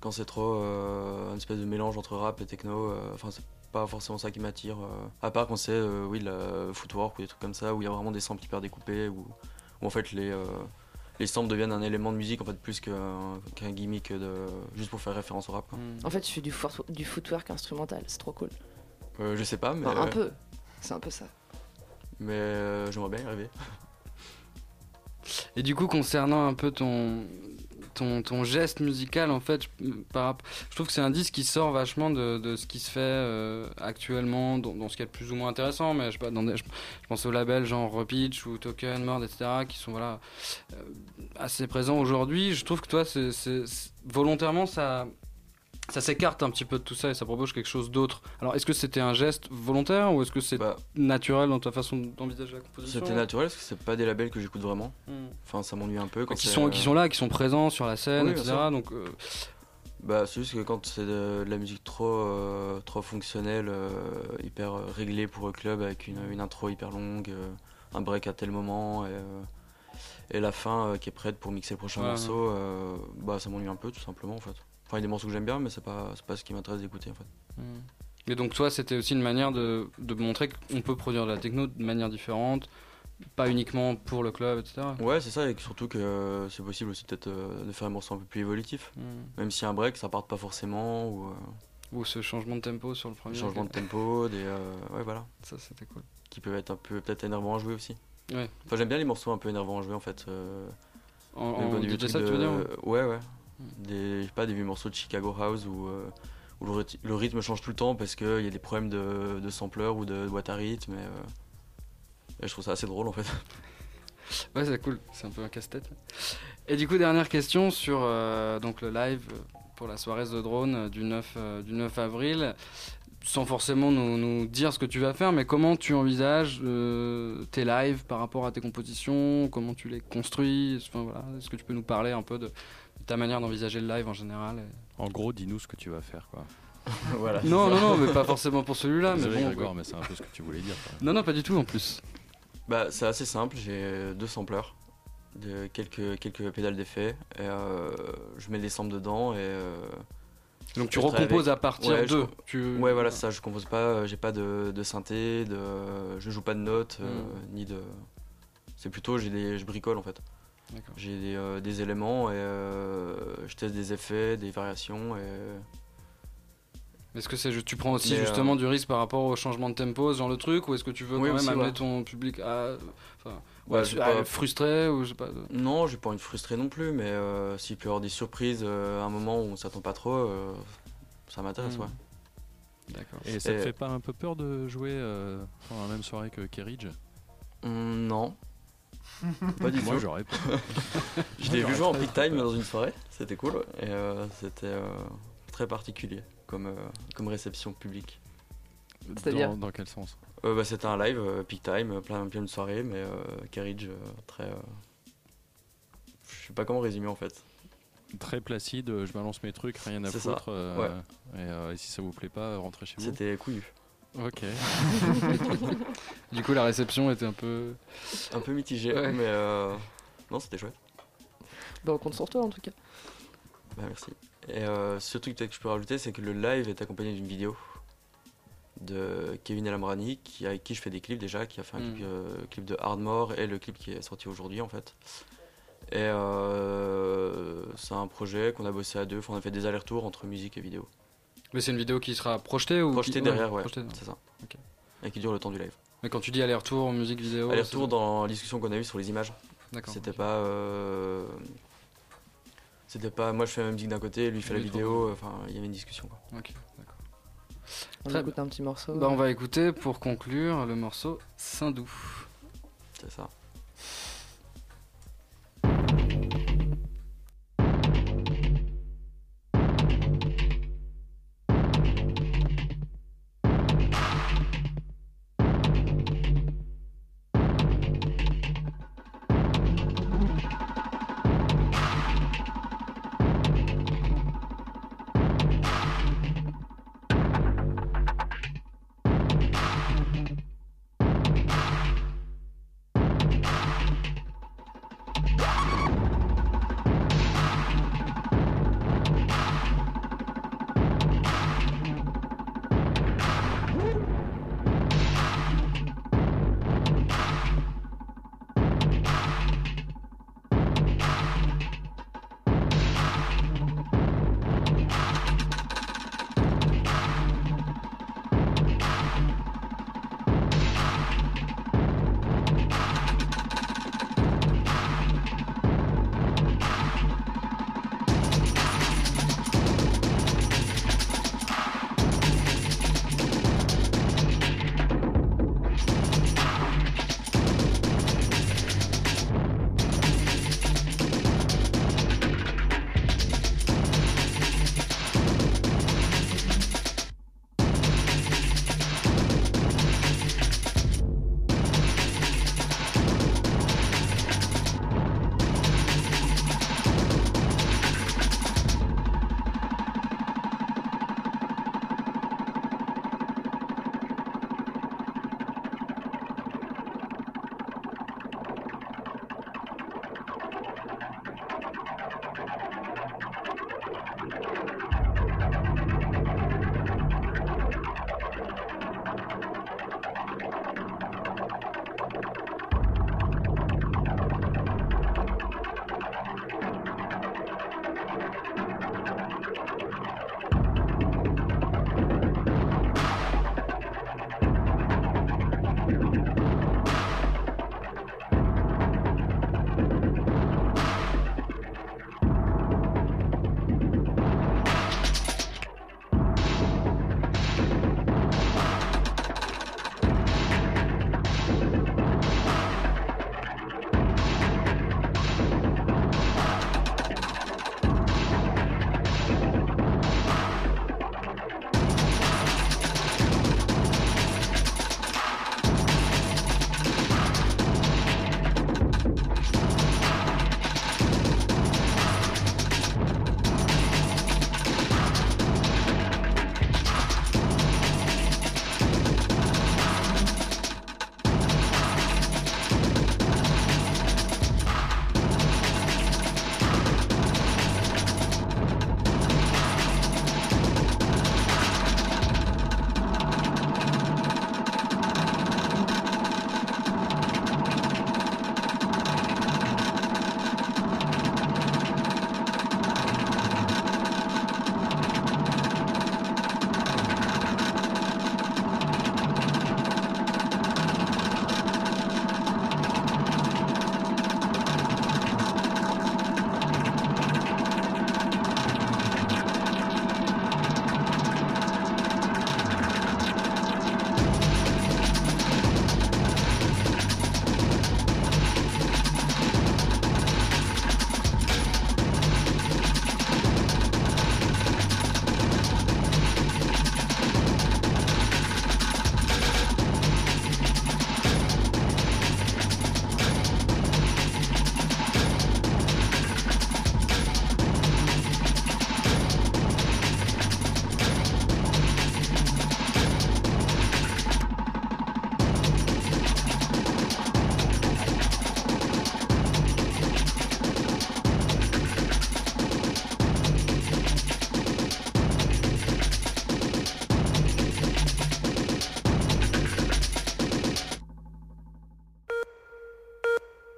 Quand c'est trop euh, une espèce de mélange entre rap et techno, euh, enfin c'est pas forcément ça qui m'attire. euh, à part quand c'est euh, oui, la footwork ou des trucs comme ça, où il y a vraiment des samples hyper découpés, où, où en fait les, euh, les samples deviennent un élément de musique en fait plus qu'un qu'un gimmick de, juste pour faire référence au rap. quoi. Mm. En fait, je fais du, foot- du footwork instrumental, c'est trop cool. Euh, je sais pas, mais, Enfin, un peu, c'est un peu ça. mais euh, j'aimerais bien y arriver. Et du coup, concernant un peu ton, ton, geste musical, en fait, je, je trouve que c'est un disque qui sort vachement de, de ce qui se fait euh, actuellement, dans, ce qui est plus ou moins intéressant, mais je, sais pas, dans des- je, pense aux labels genre Repitch ou Token, Mord, etc., qui sont voilà, euh, assez présents aujourd'hui. Je trouve que toi, volontairement, ça. Ça s'écarte un petit peu de tout ça et ça propose quelque chose d'autre. Alors, est-ce que c'était un geste volontaire ou est-ce que c'est Bah, naturel dans ta façon d'envisager la composition C'était naturel parce que c'est pas des labels que j'écoute vraiment. Hmm. Enfin, ça m'ennuie un peu. Quand qui sont, euh, qui sont là, qui sont présents sur la scène, Oui, etc. Donc, euh, Bah, c'est juste que quand c'est de, de la musique trop, euh, trop fonctionnelle, euh, hyper réglée pour le club, avec une, une intro hyper longue, un break à tel moment, et, et la fin euh, qui est prête pour mixer le prochain Ouais, morceau, euh, bah, ça m'ennuie un peu tout simplement en fait. Enfin, il y a des morceaux que j'aime bien, mais c'est pas, pas ce qui m'intéresse d'écouter en fait. Et donc toi, c'était aussi une manière de, de montrer qu'on peut produire de la techno de manière différente, pas uniquement pour le club, etc. Ouais, c'est ça, et surtout que euh, c'est possible aussi peut-être euh, de faire un morceau un peu plus évolutif. Mm. Même si un break, ça parte pas forcément, ou euh, Ou ce changement de tempo sur le premier. changement de tempo, des. euh, ouais, voilà. Ça, c'était cool. Qui peuvent être un peu peut-être énervants à jouer aussi. Ouais. Enfin, j'aime bien les morceaux un peu énervants à jouer en fait. euh, En, en DJ set, de- tu veux dire Ouais, ouais. Pas, des vieux morceaux de Chicago House où, euh, le, ryth- le rythme change tout le temps parce qu'il y a des problèmes de, de sampler ou de, boîte à rythme. Euh, et je trouve ça assez drôle en fait. Ouais, c'est cool, c'est un peu un casse-tête. Et du coup, dernière question sur euh, donc le live pour la soirée The Drone du 9, euh, du 9 avril. Sans forcément nous, dire ce que tu vas faire, mais comment tu envisages tes lives par rapport à tes compositions? Comment tu les construis? Enfin, voilà. Est-ce que tu peux nous parler un peu de, de ta manière d'envisager le live en général et- En gros, dis-nous ce que tu vas faire, quoi. voilà. Non, non, non, mais pas forcément pour celui-là. Mais bon, Grégoire, mais c'est un peu ce que tu voulais dire. quoi. Non, non, pas du tout en plus. Bah, c'est assez simple, j'ai deux sampleurs, de quelques, quelques pédales d'effet, et euh, je mets des samples dedans et. euh, Donc tu recomposes avec- à partir Ouais, de. tu- Ouais, voilà, ça, je compose pas, euh, j'ai pas de, de synthé, de, je joue pas de notes, euh, Mm. ni de. C'est plutôt, j'ai des, je bricole en fait. J'ai des, euh, des éléments et euh, je teste des effets, des variations et. Est-ce que c'est, tu prends aussi Mais, euh, justement du risque par rapport au changement de tempo, ce genre de truc, ou est-ce que tu veux Oui, quand même aussi, amener ouais. ton public à, enfin, Ouais, ouais, j'ai à pas- être frustré ou je sais pas. Non, j'ai pas envie de frustrer non plus, mais euh, s'il peut y avoir des surprises euh, à un moment où on s'attend pas trop, euh, ça m'intéresse, Mm. ouais. D'accord. Et ça te Et- fait pas un peu peur de jouer euh, dans la même soirée que Kerridge? Mm, non. Pas du Moi, tout. j'aurais peur. Je l'ai vu jouer en peak time dans une soirée, c'était cool, et euh, c'était euh, très particulier comme, euh, comme réception publique. C'est-à-dire Dans, dans quel sens? Euh, bah, c'était un live, euh, peak time, plein, plein de soirée, mais euh, Carriage, euh, très. euh, je sais pas comment résumer en fait. Très placide, je balance mes trucs, rien à foutre. euh, ouais. et, euh, et si ça vous plaît pas, rentrez chez vous. C'était couillu. Ok. Du coup, la réception était un peu. Un peu mitigé, Ouais. mais euh, non, c'était chouette. Bah, on compte sur toi en tout cas. Bah, merci. Et euh, ce truc peut-être que je peux rajouter, c'est que le live est accompagné d'une vidéo de Kevin Elamrani, qui, avec qui je fais des clips déjà, qui a fait un Mm. clip, euh, clip de Hardmore et le clip qui est sorti aujourd'hui en fait. Et euh, c'est un projet qu'on a bossé à deux, on a fait des allers-retours entre musique et vidéo. Mais c'est une vidéo qui sera projetée ou Projetée qui- derrière, ouais, projetée, c'est ça. Et qui dure le temps du live. Mais quand tu dis aller-retour, musique, vidéo. Aller-retour dans la discussion qu'on a eue sur les images. D'accord, C'était pas. euh, C'était pas. Moi je fais la musique d'un côté, lui il fait la vidéo. Enfin, il y avait une discussion quoi. Ok, d'accord. On Très écoute un petit morceau. Bah, on va écouter pour conclure le morceau Saint-Doux. C'est ça.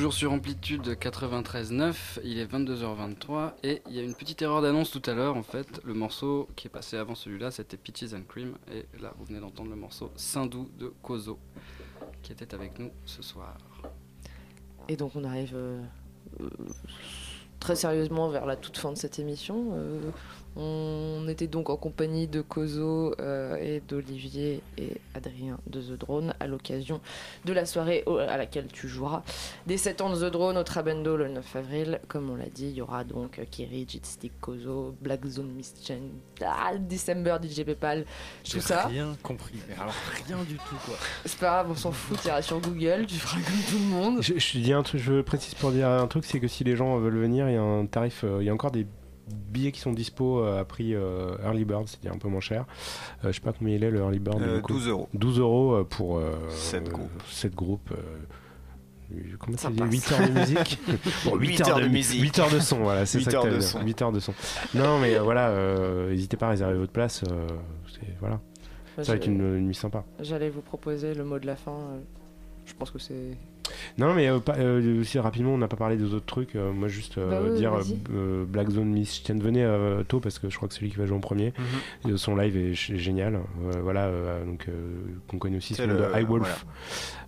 Toujours sur Amplitude 93.9, il est 22h23 et il y a une petite erreur d'annonce tout à l'heure en fait. Le morceau qui est passé avant celui-là c'était Peaches and Cream et là vous venez d'entendre le morceau Sindou de Kozo qui était avec nous ce soir. Et donc on arrive euh, très sérieusement vers la toute fin de cette émission. Euh, on était donc en compagnie de Kozo euh, et d'Olivier et Adrien de The Drone à l'occasion de la soirée au- à laquelle tu joueras. Des 7 ans de The Drone au Trabendo le 9 avril. Comme on l'a dit, il y aura donc Kiri, Jitstick, Kozo, Black Zone, Miss Chen, ah, December, DJ Paypal, tout ça. rien compris. Mais alors rien du tout quoi. C'est pas grave, on s'en fout, tu iras sur Google, tu feras comme tout le monde. Je, je dis un truc, je précise pour dire un truc, c'est que si les gens veulent venir, il y a un tarif, euh, il y a encore des billets qui sont dispo euh, à prix euh, early bird, c'est-à-dire un peu moins cher. Euh, je sais pas combien il est le early bird. Euh, du coup. 12 euros. 12 euros euh, pour euh, Sept euh, groupes. sept groupes. euh, Comment ça dit passe. 8 heures de musique Bon, 8 heures de mi- musique. 8 heures de son, voilà, c'est 8 ça que heures de son. 8 heures de son. Non, mais voilà, euh, n'hésitez pas à réserver votre place. euh, c'est- voilà. Bah, Ça va être une, une nuit sympa. J'allais vous proposer le mot de la fin. Je pense que c'est. Non, mais euh, pas- euh, aussi rapidement, on n'a pas parlé des autres trucs. euh, moi, juste euh, Bah oui, dire vas-y. euh, Black Zone Miss Chen, venez euh, tôt parce que je crois que c'est lui qui va jouer en premier. Mhm. Son live est génial. Euh, voilà, euh, donc euh, qu'on connaît aussi C'est le de High Wolf, euh,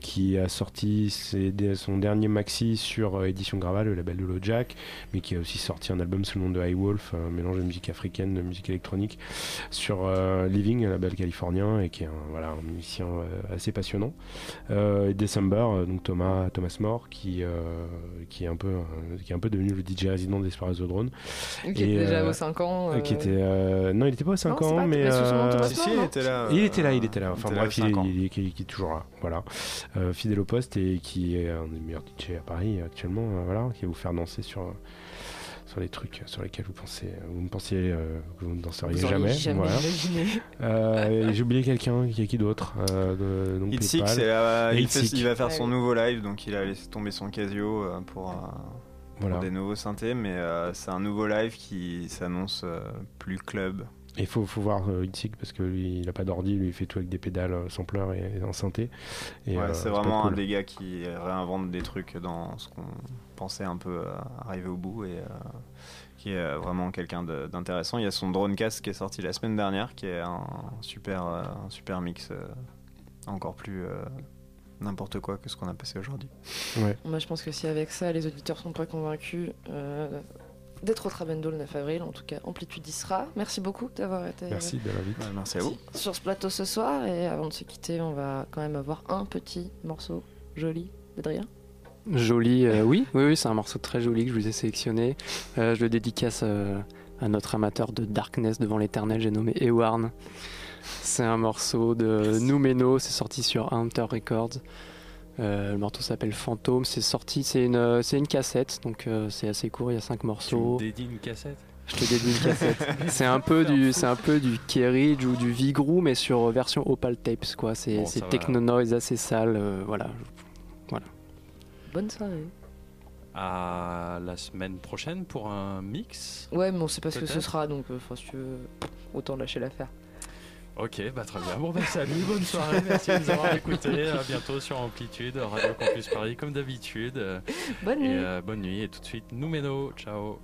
qui a sorti ses- son dernier maxi sur euh, Édition Graval, le label de LoJack, mais qui a aussi sorti un album sous le nom de High Wolf, un mélange de musique africaine, de musique électronique, sur euh, Living, un label californien, et qui est un, voilà, un musicien euh, assez passionnant. Euh, et December, euh, donc Thomas, Thomas More, qui, euh, qui, est un peu, euh, qui est un peu devenu le DJ résident d'Espace Drone. Qui était déjà aux cinq ans, euh, Qui euh, était, euh, non, il était pas aux 5 Non, c'est ans, pas- mais. euh, il était là, Il euh, était là, il était là. Enfin bref, il, est toujours là. Voilà. Euh, fidèle au poste et qui est un des meilleurs DJ à Paris actuellement. euh, voilà, qui va vous faire danser sur sur les trucs sur lesquels vous pensez, vous ne pensiez euh, que vous ne danseriez Vous jamais. voilà. Euh, J'ai oublié quelqu'un. Il y a qui d'autre euh, donc Et il, fait- Itzig. il va faire son nouveau live, donc il a laissé tomber son Casio euh, pour, euh, pour des nouveaux synthés, mais euh, c'est un nouveau live qui s'annonce euh, plus club. Il faut, faut voir euh, Itzig parce que lui, il a pas d'ordi, lui il fait tout avec des pédales, euh, sampleurs et, et un synthé. Et, Ouais, euh, c'est vraiment cool. un des gars qui réinvente des trucs dans ce qu'on pensait un peu euh, arriver au bout et euh, qui est euh, vraiment quelqu'un de- d'intéressant. Il y a son Dronecast qui est sorti la semaine dernière, qui est un super, euh, un super mix euh, encore plus euh, n'importe quoi que ce qu'on a passé aujourd'hui. Moi, je pense que si avec ça, les auditeurs sont pas convaincus euh, d'être au Trabendo le 9 avril, en tout cas, Amplitude y sera. Merci beaucoup d'avoir été Merci de l'invite. merci à vous. sur ce plateau ce soir. Et avant de se quitter, on va quand même avoir un petit morceau joli d'Adrien. Joli, euh, oui, oui, oui, c'est un morceau très joli que je vous ai sélectionné. Euh, je le dédicace euh, à notre amateur de Darkness devant l'éternel, j'ai nommé Ewarn. C'est un morceau de Numeno, c'est sorti sur Hunter Records. Euh, le morceau s'appelle Fantôme, c'est sorti, c'est une, euh, c'est une cassette, donc euh, c'est assez court, il y a cinq Tu morceaux. me dédies une cassette? Je te dédie une cassette. c'est un peu du, c'est un peu du Kerridge ou du Vigrou, mais sur version Opal Tapes, quoi. C'est, Bon, c'est techno noise assez sale, euh, voilà. Voilà. Bonne soirée. À la semaine prochaine pour un mix? Ouais, mais on sait pas ce que ce sera, donc euh, si tu veux, autant lâcher l'affaire. Ok, bah très bien. Bon, bah, salut, bonne soirée, merci de nous avoir écoutés. À bientôt sur Amplitude, Radio Campus Paris, comme d'habitude. Bonne nuit. Euh, bonne nuit, et tout de suite, nous Noumeno. Ciao.